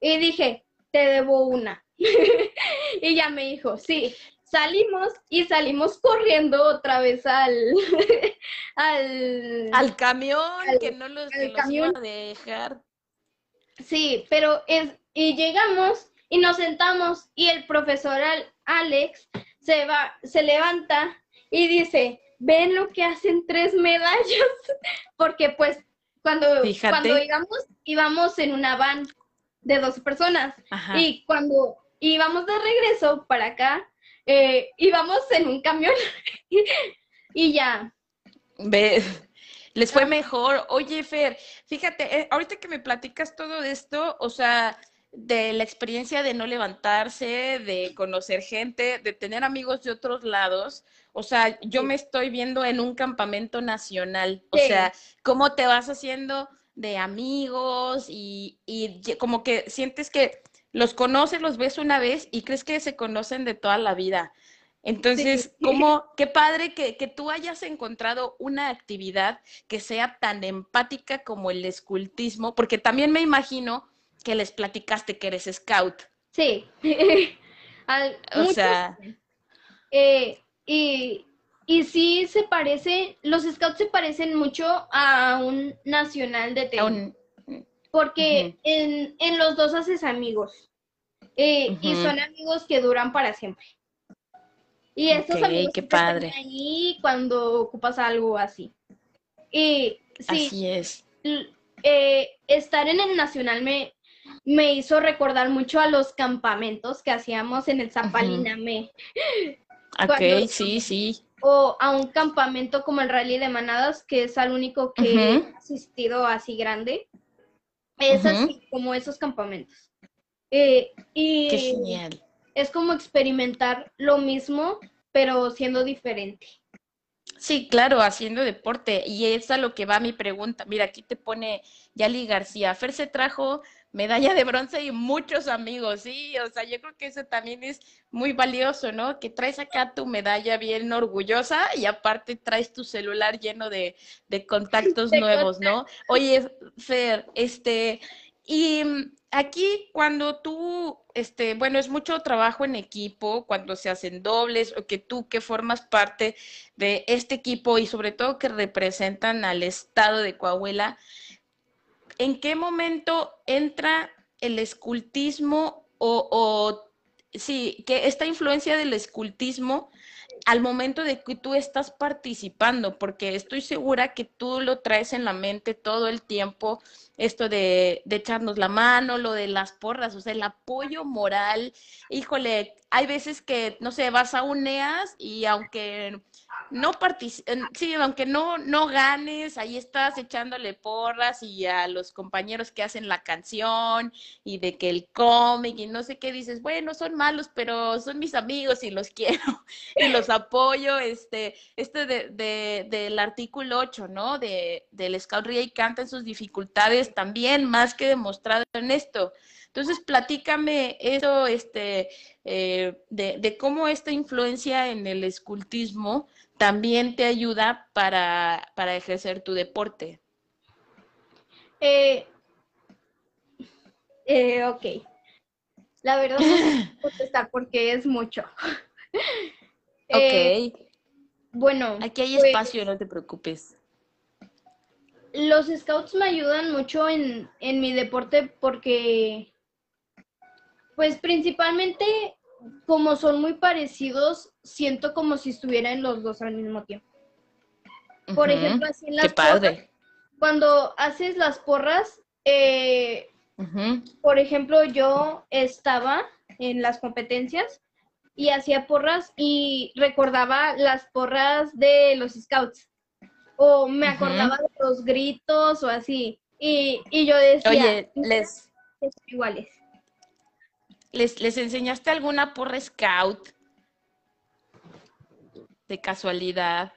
Speaker 2: y dije, te debo una. y ya me dijo, sí, salimos y salimos corriendo otra vez al
Speaker 1: al, al camión que no los, que iba a dejar.
Speaker 2: Sí, pero es y llegamos y nos sentamos y el profesor Alex se va, se levanta y dice, ven lo que hacen tres medallas, porque pues cuando, cuando íbamos, íbamos en una van de dos personas. Y cuando íbamos de regreso para acá, eh, íbamos en un camión y ya.
Speaker 1: Ve, les fue mejor. Oye, Fer, fíjate, eh, ahorita que me platicas todo esto, o sea, de la experiencia de no levantarse, de conocer gente, de tener amigos de otros lados. O sea, yo me estoy viendo en un campamento nacional. O sea, cómo te vas haciendo de amigos y, y, como que sientes que los conoces, los ves una vez y crees que se conocen de toda la vida. Entonces, ¿cómo, qué padre que, que, tú hayas encontrado una actividad que sea tan empática como el escultismo, porque también me imagino que les platicaste que eres scout.
Speaker 2: Sí.
Speaker 1: o sea.
Speaker 2: Eh, y, y sí se parece, los scouts se parecen mucho a un nacional de tenis. Porque en, en, los dos haces amigos. Eh, y son amigos que duran para siempre. Y estos amigos
Speaker 1: qué padre.
Speaker 2: están ahí cuando ocupas algo así. Y sí,
Speaker 1: así es.
Speaker 2: Eh, estar en el nacional me, me hizo recordar mucho a los campamentos que hacíamos en el Zapaliname.
Speaker 1: Ok, sí, sí.
Speaker 2: O a un campamento como el Rally de Manadas, que es al único que he asistido así grande. Es así como esos campamentos. Eh, y
Speaker 1: Qué genial.
Speaker 2: Es como experimentar lo mismo, pero siendo diferente.
Speaker 1: Sí, claro, haciendo deporte. Y es a lo que va mi pregunta. Mira, aquí te pone Yali García. Fer se trajo medalla de bronce y muchos amigos, sí, o sea, yo creo que eso también es muy valioso, ¿no? Que traes acá tu medalla bien orgullosa y aparte traes tu celular lleno de, de contactos nuevos, ¿no? Oye, Fer, este, y aquí cuando tú, este, bueno, es mucho trabajo en equipo, cuando se hacen dobles o que tú que formas parte de este equipo y sobre todo que representan al estado de Coahuila, ¿en qué momento entra el escultismo o, sí, que esta influencia del escultismo al momento de que tú estás participando, porque estoy segura que tú lo traes en la mente todo el tiempo, esto de, de echarnos la mano, lo de las porras, o sea, el apoyo moral, híjole, hay veces que, no sé, vas a UNEAS y aunque no sí, aunque no, no ganes, ahí estás echándole porras y a los compañeros que hacen la canción y de que el cómic y no sé qué dices, bueno, son malos, pero son mis amigos y los quiero y los apoyo, este, este de, de, del artículo 8, ¿no? De, del Scout y canta en sus dificultades también, más que demostrado en esto. Entonces, platícame eso, este, eh, de, de, cómo esta influencia en el escultismo también te ayuda para, para ejercer tu deporte.
Speaker 2: Eh, eh, ok. La verdad no contestar porque es mucho.
Speaker 1: ok.
Speaker 2: bueno.
Speaker 1: Aquí hay pues espacio, no te preocupes.
Speaker 2: Los scouts me ayudan mucho en, en mi deporte porque, pues principalmente como son muy parecidos, siento como si estuvieran los dos al mismo tiempo. Por ejemplo, así en las porras, cuando haces las porras, eh, por ejemplo, yo estaba en las competencias y hacía porras y recordaba las porras de los scouts. O me acordaba de los gritos o así. Y, y yo decía,
Speaker 1: oye, les
Speaker 2: iguales.
Speaker 1: ¿Les, ¿Les enseñaste alguna porra scout? De casualidad.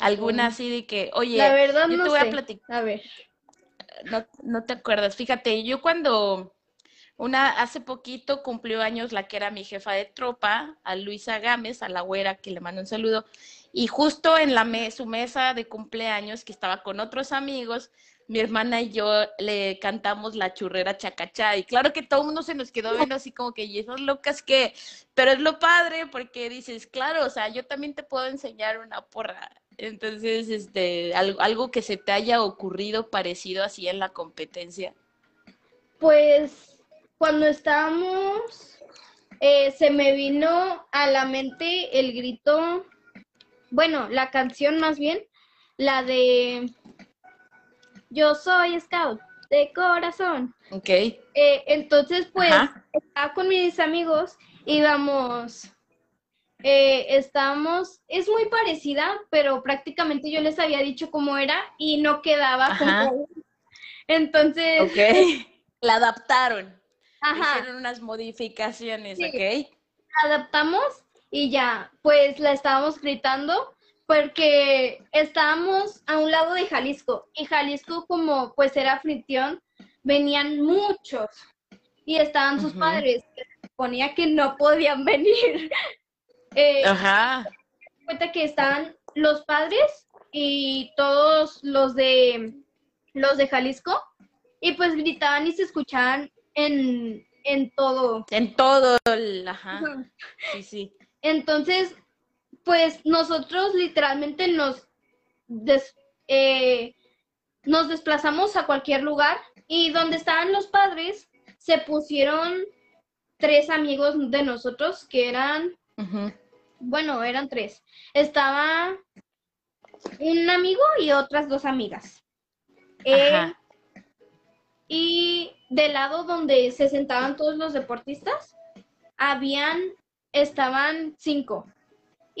Speaker 1: Alguna así de que, oye,
Speaker 2: la verdad
Speaker 1: yo
Speaker 2: no
Speaker 1: te voy
Speaker 2: sé.
Speaker 1: a platicar.
Speaker 2: A ver.
Speaker 1: No, no te acuerdas. Fíjate, yo cuando una hace poquito cumplió años la que era mi jefa de tropa, a Luisa Gámez, a la güera, que le mando un saludo, y justo en la me su mesa de cumpleaños, que estaba con otros amigos, mi hermana y yo le cantamos la churrera chacachá y claro que todo el mundo se nos quedó viendo así como que, y esas locas que, pero es lo padre porque dices, claro, o sea, yo también te puedo enseñar una porra. Entonces, este, algo, algo que se te haya ocurrido parecido así en la competencia.
Speaker 2: Pues cuando estábamos, eh, se me vino a la mente el grito, bueno, la canción más bien, la de yo soy scout de corazón.
Speaker 1: Ok.
Speaker 2: Eh, entonces, pues, estaba con mis amigos, íbamos, eh, estábamos, es muy parecida, pero prácticamente yo les había dicho cómo era y no quedaba como... Entonces...
Speaker 1: Ok. La adaptaron. Ajá. Hicieron unas modificaciones, sí. ¿ok?
Speaker 2: La adaptamos y ya, pues la estábamos gritando porque estábamos a un lado de Jalisco y Jalisco como pues era fricción, venían muchos y estaban sus padres, que se suponía que no podían venir.
Speaker 1: eh, Ajá.
Speaker 2: Cuenta que estaban los padres y todos los de los de Jalisco y pues gritaban y se escuchaban en, en todo.
Speaker 1: En todo, el, ajá. Sí, sí.
Speaker 2: Entonces, pues nosotros literalmente nos, des, eh, nos desplazamos a cualquier lugar y donde estaban los padres se pusieron tres amigos de nosotros que eran, uh -huh. bueno, eran tres. Estaba un amigo y otras dos amigas. Eh, y del lado donde se sentaban todos los deportistas, habían, estaban cinco.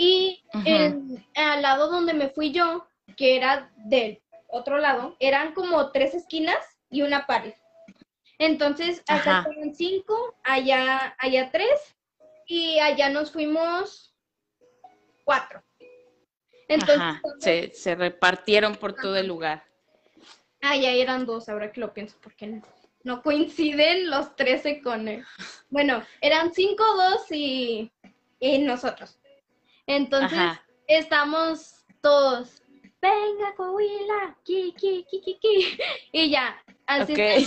Speaker 2: Y uh -huh. en, al lado donde me fui yo, que era del otro lado, eran como tres esquinas y una pared. Entonces, acá estaban cinco, allá, allá tres, y allá nos fuimos cuatro.
Speaker 1: Entonces, Ajá. Se, se, repartieron por todo el lugar.
Speaker 2: Allá eran dos, ahora que lo pienso, porque no, no coinciden los trece con él. Bueno, eran cinco, dos y, y nosotros. Entonces, Ajá. estamos todos, venga, Coahuila, ki, ki, ki, ki, ki. Y ya, así
Speaker 1: okay.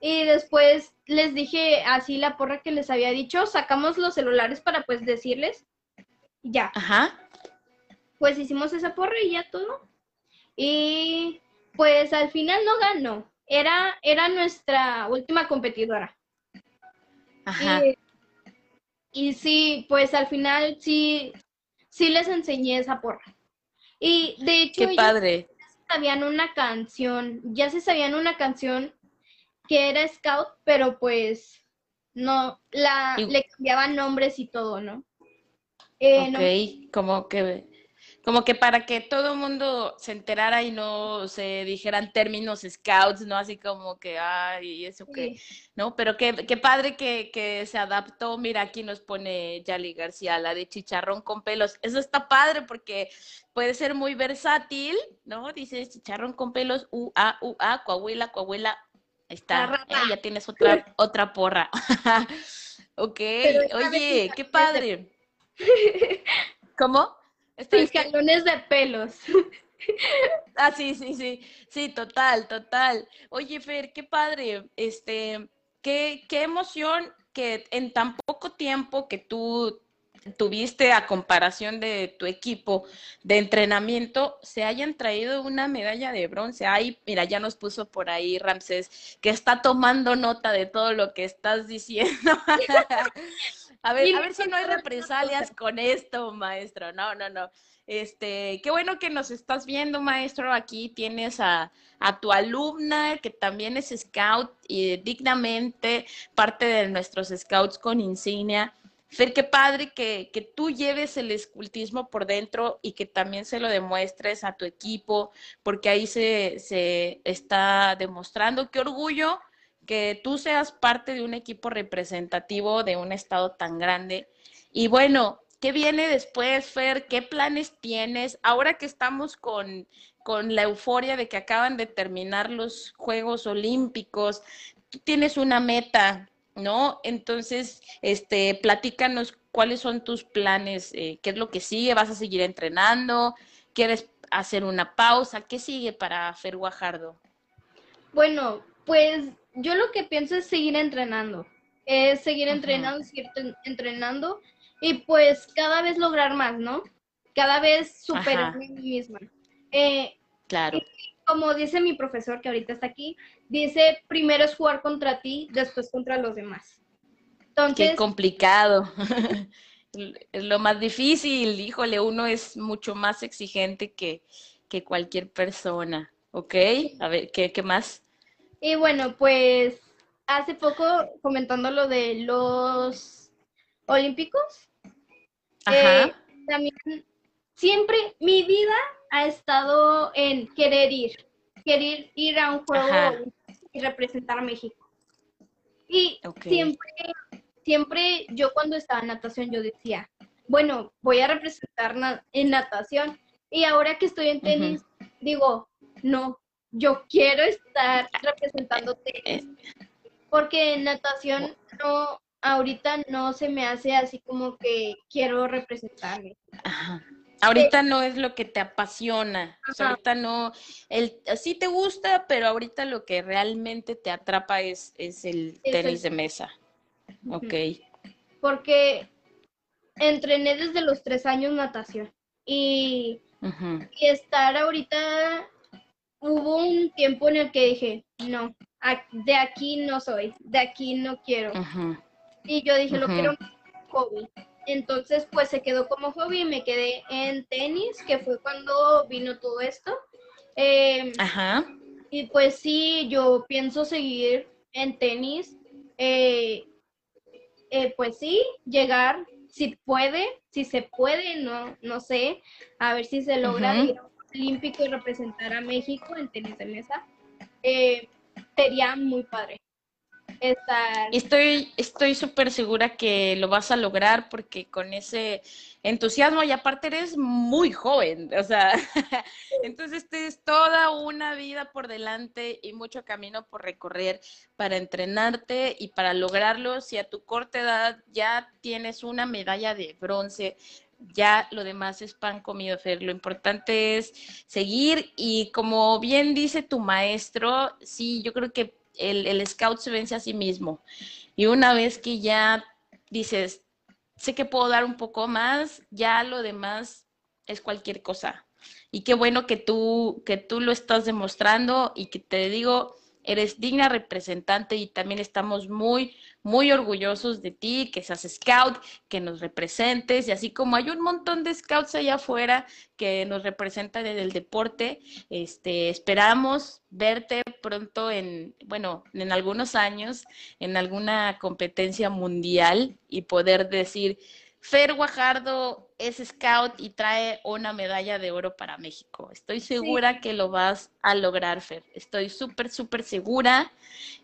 Speaker 2: Y después les dije así la porra que les había dicho, sacamos los celulares para pues decirles. Ya.
Speaker 1: Ajá.
Speaker 2: Pues hicimos esa porra y ya todo. Y pues al final no ganó. Era, era nuestra última competidora.
Speaker 1: Ajá.
Speaker 2: Y, sí, pues al final sí, sí les enseñé esa porra. Y de hecho,
Speaker 1: Qué padre.
Speaker 2: ya sabían una canción, ya se sabían una canción que era Scout, pero pues no, la, le cambiaban nombres y todo, ¿no?
Speaker 1: Eh, ok, como que como que para que todo el mundo se enterara y no se dijeran términos scouts, ¿no? Así como que, ay, eso que, ¿no? Pero qué, qué padre que, que, se adaptó. Mira, aquí nos pone Yali García, la de chicharrón con pelos. Eso está padre porque puede ser muy versátil, ¿no? Dice chicharrón con pelos, U-A, U-A, Coahuila, Coahuila. Ahí está, eh, ya tienes otra, otra porra. ok, oye, qué padre. ¿Cómo?
Speaker 2: Escalones de pelos.
Speaker 1: Ah, sí, sí, sí, sí, total, total. Oye, Fer, qué padre, este, qué, qué emoción que en tan poco tiempo que tú tuviste a comparación de tu equipo de entrenamiento, se hayan traído una medalla de bronce. Ay, mira, ya nos puso por ahí Ramsés, que está tomando nota de todo lo que estás diciendo. A ver, a ver si no hay represalias con esto, maestro. No, no, no. Este, qué bueno que nos estás viendo, maestro. Aquí tienes a, a tu alumna, que también es scout y dignamente parte de nuestros scouts con insignia. Fer, qué padre que, que, tú lleves el escultismo por dentro y que también se lo demuestres a tu equipo, porque ahí se, se está demostrando. Qué orgullo que tú seas parte de un equipo representativo de un estado tan grande. Y bueno, ¿qué viene después, Fer? ¿Qué planes tienes? Ahora que estamos con, con la euforia de que acaban de terminar los Juegos Olímpicos, tienes una meta, ¿no? Entonces, este, platícanos cuáles son tus planes, eh, qué es lo que sigue, vas a seguir entrenando, quieres hacer una pausa, ¿qué sigue para Fer Guajardo?
Speaker 2: Bueno, pues yo lo que pienso es seguir entrenando, es seguir entrenando, seguir entrenando y pues cada vez lograr más, ¿no? Cada vez superar a mí misma. Eh,
Speaker 1: claro.
Speaker 2: como dice mi profesor que ahorita está aquí, dice primero es jugar contra ti, después contra los demás.
Speaker 1: Entonces, Qué complicado. es lo más difícil, híjole, uno es mucho más exigente que, que cualquier persona. ¿Ok? A ver, ¿qué, qué más?
Speaker 2: Y bueno, pues hace poco comentando lo de los Olímpicos, eh, también siempre mi vida ha estado en querer ir, querer ir a un juego y representar a México. Y siempre, siempre yo cuando estaba en natación yo decía, bueno, voy a representar en natación. Y ahora que estoy en tenis, digo, no, yo quiero estar representándote. Eh, porque en natación no, ahorita no se me hace así como que quiero representarme.
Speaker 1: Ahorita eh, no es lo que te apasiona, ahorita no, el, sí te gusta, pero ahorita lo que realmente te atrapa es, es el tenis de mesa. Ok.
Speaker 2: Porque entrené desde los tres años natación y, y estar ahorita hubo un tiempo en el que dije, no, de aquí no soy, de aquí no quiero. Y yo dije, lo quiero hobby. Entonces, pues se quedó como hobby y me quedé en tenis, que fue cuando vino todo esto. Em,
Speaker 1: Ajá.
Speaker 2: Y pues sí, yo pienso seguir en tenis. Eh, eh, pues sí, llegar, si puede, si se puede, no, no sé, a ver si se logra olímpico y representar a México en tenis de mesa, eh, sería muy padre. Estar...
Speaker 1: Estoy estoy súper segura que lo vas a lograr porque con ese entusiasmo y aparte eres muy joven, o sea, entonces tienes toda una vida por delante y mucho camino por recorrer para entrenarte y para lograrlo. Si a tu corta edad ya tienes una medalla de bronce, ya lo demás es pan comido, Fer. Lo importante es seguir y como bien dice tu maestro, sí, yo creo que el, el scout se vence a sí mismo. Y una vez que ya dices, sé que puedo dar un poco más, ya lo demás es cualquier cosa. Y qué bueno que tú, que tú lo estás demostrando y que te digo, eres digna representante y también estamos muy, muy orgullosos de ti, que seas scout, que nos representes y así como hay un montón de scouts allá afuera que nos representan en el deporte, este, esperamos verte pronto en, bueno, en algunos años en alguna competencia mundial y poder decir, Fer Guajardo es scout y trae una medalla de oro para México. Estoy segura que lo vas a lograr, Fer. Estoy súper, súper segura.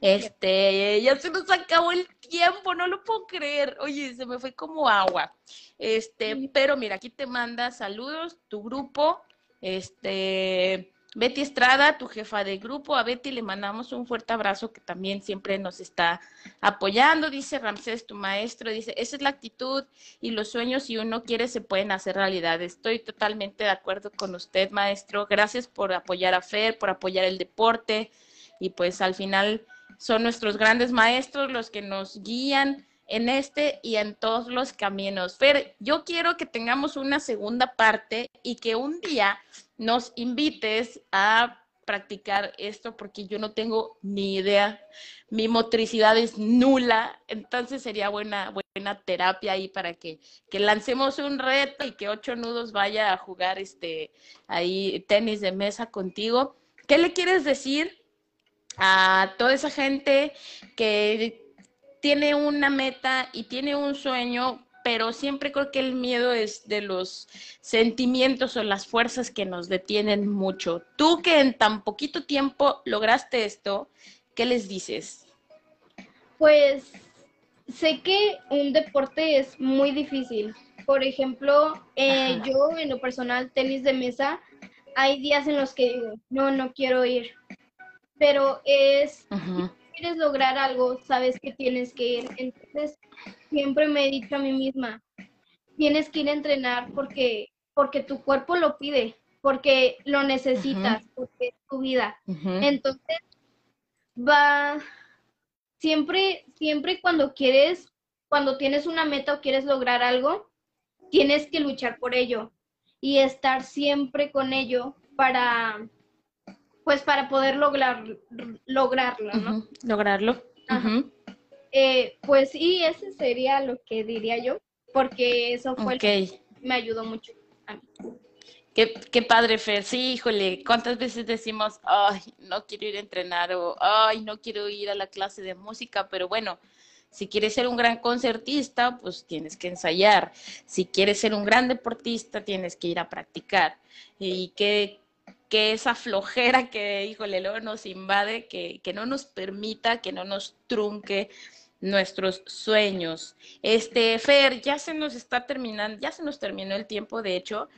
Speaker 1: Este, ya se nos acabó el tiempo, no lo puedo creer. Oye, se me fue como agua. Este, pero mira, aquí te manda saludos tu grupo. Este, Betty Estrada, tu jefa de grupo, a Betty le mandamos un fuerte abrazo que también siempre nos está apoyando, dice Ramsés, tu maestro, dice, esa es la actitud y los sueños si uno quiere se pueden hacer realidad. Estoy totalmente de acuerdo con usted, maestro. Gracias por apoyar a Fer, por apoyar el deporte y pues al final son nuestros grandes maestros los que nos guían en este y en todos los caminos. Fer, yo quiero que tengamos una segunda parte y que un día nos invites a practicar esto porque yo no tengo ni idea, mi motricidad es nula, entonces sería buena, buena terapia ahí para que, que lancemos un reto y que ocho nudos vaya a jugar este ahí tenis de mesa contigo. ¿Qué le quieres decir a toda esa gente que tiene una meta y tiene un sueño, pero siempre creo que el miedo es de los sentimientos o las fuerzas que nos detienen mucho. Tú que en tan poquito tiempo lograste esto, ¿qué les dices?
Speaker 2: Pues sé que un deporte es muy difícil. Por ejemplo, eh, yo en lo personal, tenis de mesa, hay días en los que digo, no, no quiero ir. Pero es, quieres lograr algo, sabes que tienes que ir. Entonces, siempre me he dicho a mí misma, tienes que ir a entrenar porque, porque tu cuerpo lo pide, porque lo necesitas, porque es tu vida. Entonces, va, siempre, siempre cuando quieres, cuando tienes una meta o quieres lograr algo, tienes que luchar por ello y estar siempre con ello para, pues para poder lograr, lograrlo, ¿no?
Speaker 1: Lograrlo.
Speaker 2: Eh, pues sí, ese sería lo que diría yo, porque eso fue lo que me ayudó mucho a mí.
Speaker 1: Qué, qué, padre, Fer. Sí, híjole, ¿cuántas veces decimos, ay, no quiero ir a entrenar o, ay, no quiero ir a la clase de música? Pero bueno, si quieres ser un gran concertista, pues tienes que ensayar. Si quieres ser un gran deportista, tienes que ir a practicar. Y qué, que esa flojera que, híjole, luego nos invade, que, que no nos permita, que no nos trunque nuestros sueños. Este, Fer, ya se nos está terminando, ya se nos terminó el tiempo, de hecho,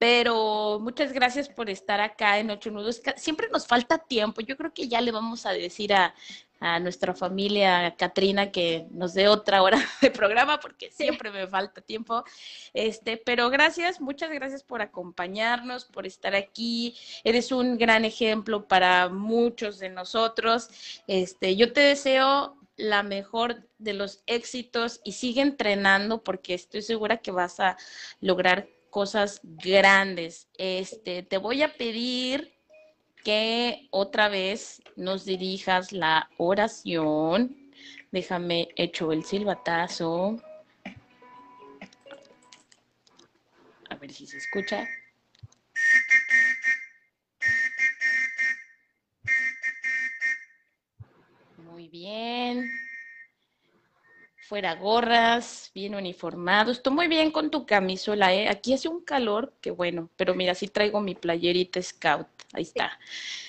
Speaker 1: pero muchas gracias por estar acá en Ocho Nudos. Siempre nos falta tiempo. Yo creo que ya le vamos a decir a, nuestra familia Katrina que nos dé otra hora de programa porque siempre me falta tiempo. Este, pero gracias, muchas gracias por acompañarnos, por estar aquí. Eres un gran ejemplo para muchos de nosotros. Este, yo te deseo la mejor de los éxitos y sigue entrenando porque estoy segura que vas a lograr cosas grandes. Este, te voy a pedir que otra vez nos dirijas la oración. Déjame hecho el silbatazo. A ver si se escucha. Fuera gorras, bien uniformados. Estoy muy bien con tu camisola, ¿eh? Aquí hace un calor, que bueno, pero mira, sí traigo mi playerita scout. Ahí está.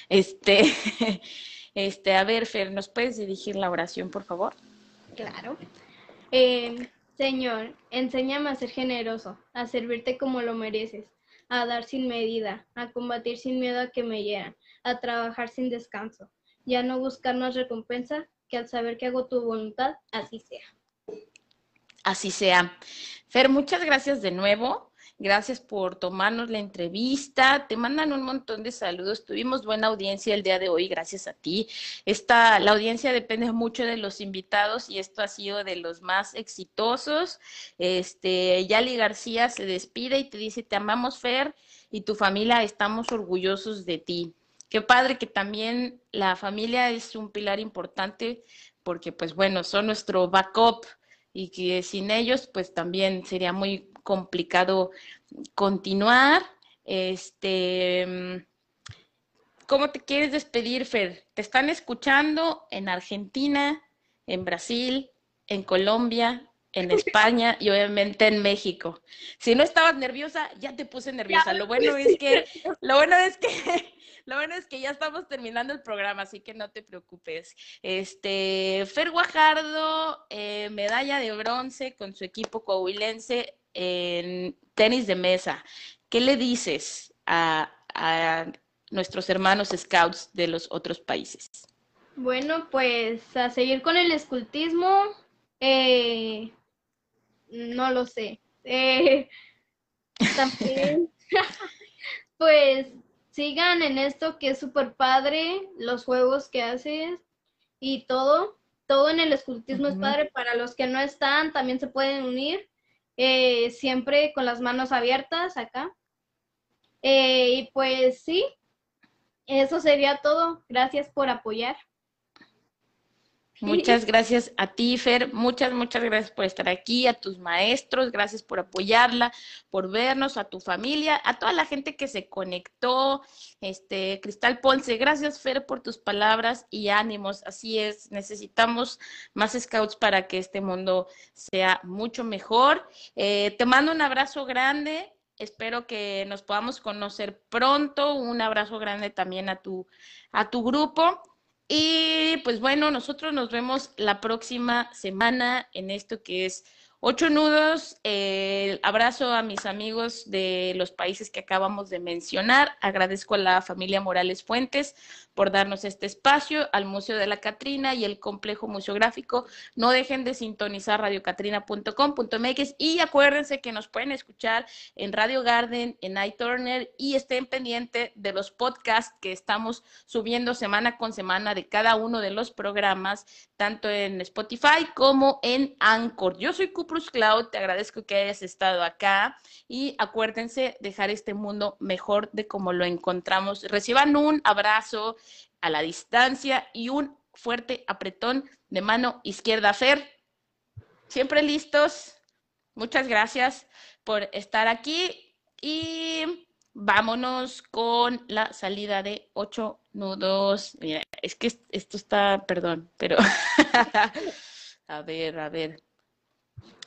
Speaker 1: Este, este, a ver, Fer, ¿nos puedes dirigir la oración, por favor?
Speaker 2: Claro. Em, Señor, enséñame a ser generoso, a servirte como lo mereces, a dar sin medida, a combatir sin miedo a que me hieran, a trabajar sin descanso, ya no buscar más recompensa que al saber que hago tu voluntad, así sea.
Speaker 1: Así sea. Fer, muchas gracias de nuevo. Gracias por tomarnos la entrevista. Te mandan un montón de saludos. Tuvimos buena audiencia el día de hoy, gracias a ti. Esta, la audiencia depende mucho de los invitados y esto ha sido de los más exitosos. Este, Yali García se despide y te dice, te amamos, Fer, y tu familia, estamos orgullosos de ti. Qué padre que también la familia es un pilar importante porque, pues bueno, son nuestro backup y que sin ellos, pues también sería muy complicado continuar. Este, ¿cómo te quieres despedir, Fer? Te están escuchando en Argentina, en Brasil, en Colombia, en España y obviamente en México. Si no estabas nerviosa, ya te puse nerviosa. Lo bueno es que, lo bueno es que, lo bueno es que ya estamos terminando el programa, así que no te preocupes. Este, Fer Guajardo, eh, medalla de bronce con su equipo coahuilense en tenis de mesa. ¿Qué le dices a, nuestros hermanos scouts de los otros países?
Speaker 2: Bueno, pues a seguir con el escultismo, eh, no lo sé. Eh, también, pues sigan en esto que es súper padre, los juegos que haces y todo. Todo en el escultismo es padre. Para los que no están, también se pueden unir. Eh, siempre con las manos abiertas acá. Eh, y pues sí, eso sería todo. Gracias por apoyar.
Speaker 1: Muchas gracias a ti, Fer. Muchas, muchas gracias por estar aquí, a tus maestros, gracias por apoyarla, por vernos, a tu familia, a toda la gente que se conectó. Este, Cristal Ponce, gracias, Fer, por tus palabras y ánimos. Así es, necesitamos más scouts para que este mundo sea mucho mejor. Eh, te mando un abrazo grande. Espero que nos podamos conocer pronto. Un abrazo grande también a tu, a tu grupo. Y pues bueno, nosotros nos vemos la próxima semana en esto que es Ocho nudos, eh, abrazo a mis amigos de los países que acabamos de mencionar. Agradezco a la familia Morales Fuentes por darnos este espacio, al Museo de la Catrina y el Complejo Museográfico. No dejen de sintonizar radiocatrina.com.mx y acuérdense que nos pueden escuchar en Radio Garden, en iTurner y estén pendientes de los podcasts que estamos subiendo semana con semana de cada uno de los programas, tanto en Spotify como en Anchor. Yo soy Cuprus Cloud, te agradezco que hayas estado acá y acuérdense dejar este mundo mejor de como lo encontramos. Reciban un abrazo a la distancia y un fuerte apretón de mano izquierda. Fer, siempre listos. Muchas gracias por estar aquí y vámonos con la salida de ocho nudos. Mira, es que esto está, perdón, pero a ver, a ver.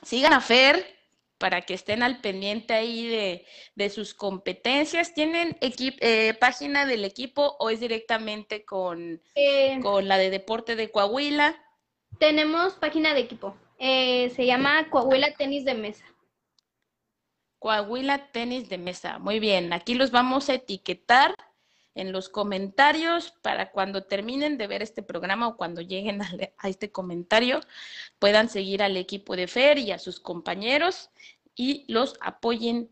Speaker 1: Sigan a Fer para que estén al pendiente ahí de, sus competencias. ¿Tienen eh, página del equipo o es directamente con, eh, con la de deporte de Coahuila?
Speaker 2: Tenemos página de equipo. Eh, se llama Coahuila Tenis de Mesa.
Speaker 1: Coahuila Tenis de Mesa. Muy bien, aquí los vamos a etiquetar en los comentarios para cuando terminen de ver este programa o cuando lleguen a, este comentario puedan seguir al equipo de FER y a sus compañeros y los apoyen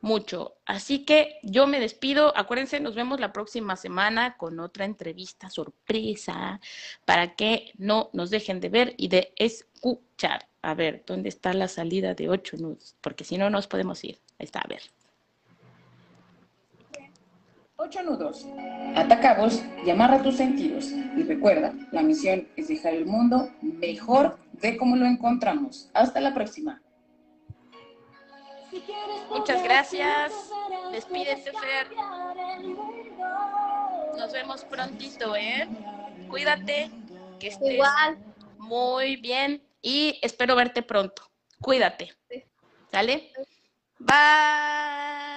Speaker 1: mucho. Así que yo me despido. Acuérdense, nos vemos la próxima semana con otra entrevista sorpresa para que no nos dejen de ver y de escuchar. A ver, ¿dónde está la salida de ocho nudos? Porque si no, nos podemos ir. Ahí está, a ver.
Speaker 3: Ocho nudos. Atacamos y amarra tus sentidos. Y recuerda, la misión es dejar el mundo mejor de como lo encontramos. Hasta la próxima.
Speaker 1: Muchas gracias. Despídete, Fer. Nos vemos prontito, ¿eh? Cuídate, que estés muy bien y espero verte pronto. Cuídate. ¿Sale? Bye.